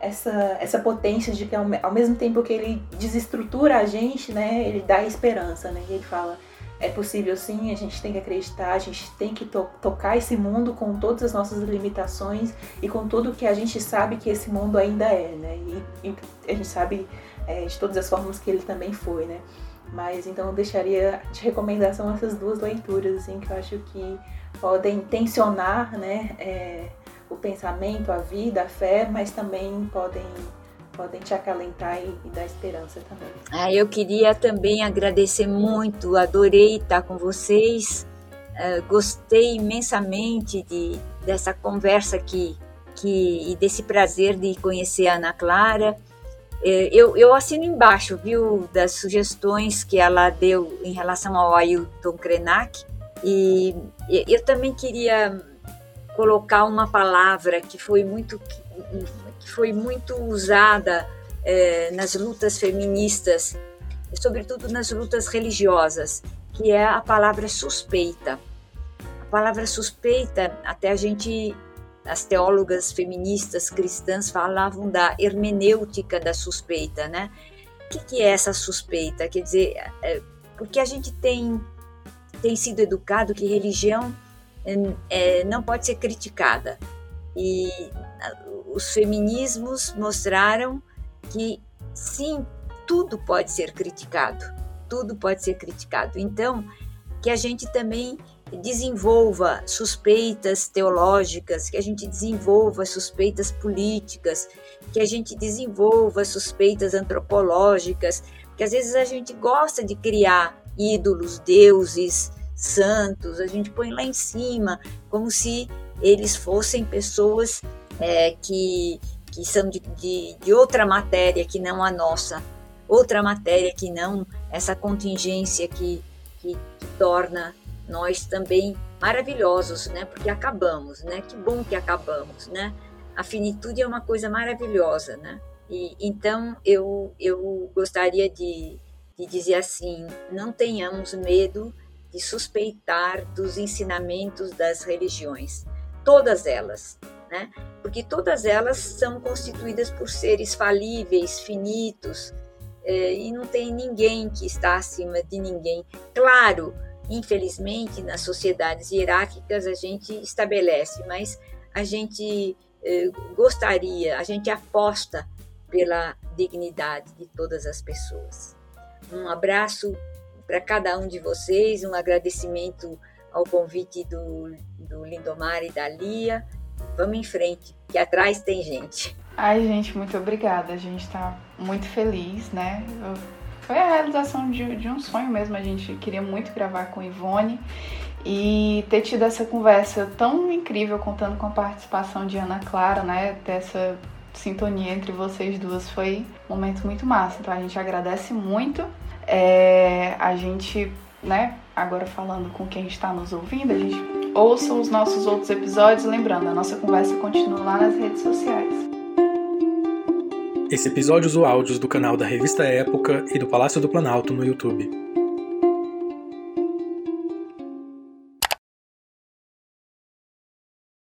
Speaker 16: essa, essa potência de que ao, ao mesmo tempo que ele desestrutura a gente, né, ele dá esperança, né, ele fala é possível sim, a gente tem que acreditar, a gente tem que to tocar esse mundo com todas as nossas limitações e com tudo que a gente sabe que esse mundo ainda é, né? E, e a gente sabe é, de todas as formas que ele também foi, né? Mas então eu deixaria de recomendação essas duas leituras, assim, que eu acho que podem tensionar, né, é, o pensamento, a vida, a fé, mas também podem podem te acalentar e, e, dar esperança também.
Speaker 15: Ah, eu queria também agradecer muito, adorei estar com vocês, uh, gostei imensamente de, dessa conversa aqui que, e desse prazer de conhecer a Ana Clara. É, eu, eu assino embaixo, viu, das sugestões que ela deu em relação ao Ailton Krenak. E eu também queria colocar uma palavra que foi muito, que foi muito usada é, nas lutas feministas, sobretudo nas lutas religiosas, que é a palavra suspeita. A palavra suspeita, até a gente as teólogas feministas cristãs falavam da hermenêutica da suspeita, né? O que, que é essa suspeita? Quer dizer, é, porque a gente tem, tem sido educado que religião é, não pode ser criticada. E os feminismos mostraram que sim, tudo pode ser criticado, tudo pode ser criticado. Então, que a gente também desenvolva suspeitas teológicas, que a gente desenvolva suspeitas políticas, que a gente desenvolva suspeitas antropológicas, que às vezes a gente gosta de criar ídolos, deuses, santos, a gente põe lá em cima, como se eles fossem pessoas é, que, que são de, de, de outra matéria que não a nossa, outra matéria que não essa contingência que, que, que torna nós também maravilhosos, né? Porque acabamos, né? Que bom que acabamos, né? A finitude é uma coisa maravilhosa, né? E então eu eu gostaria de, de dizer assim, não tenhamos medo de suspeitar dos ensinamentos das religiões, todas elas, né? Porque todas elas são constituídas por seres falíveis, finitos, é, e não tem ninguém que está acima de ninguém. Claro, infelizmente, nas sociedades hierárquicas a gente estabelece, mas a gente eh, gostaria, a gente aposta pela dignidade de todas as pessoas. Um abraço para cada um de vocês, um agradecimento ao convite do, do Lindomar e da Lia. Vamos em frente, que atrás tem gente.
Speaker 14: Ai, gente, muito obrigada. A gente está muito feliz, né? Eu foi a realização de, de um sonho mesmo. A gente queria muito gravar com Ivone e ter tido essa conversa tão incrível, contando com a participação de Ana Clara, né? Dessa sintonia entre vocês duas foi um momento muito massa. Então a gente agradece muito. É, a gente, né, agora falando com quem está nos ouvindo, a gente ouça os nossos outros episódios. Lembrando, a nossa conversa continua lá nas redes sociais.
Speaker 13: Esse episódio usou áudios do canal da Revista Época e do Palácio do Planalto no YouTube.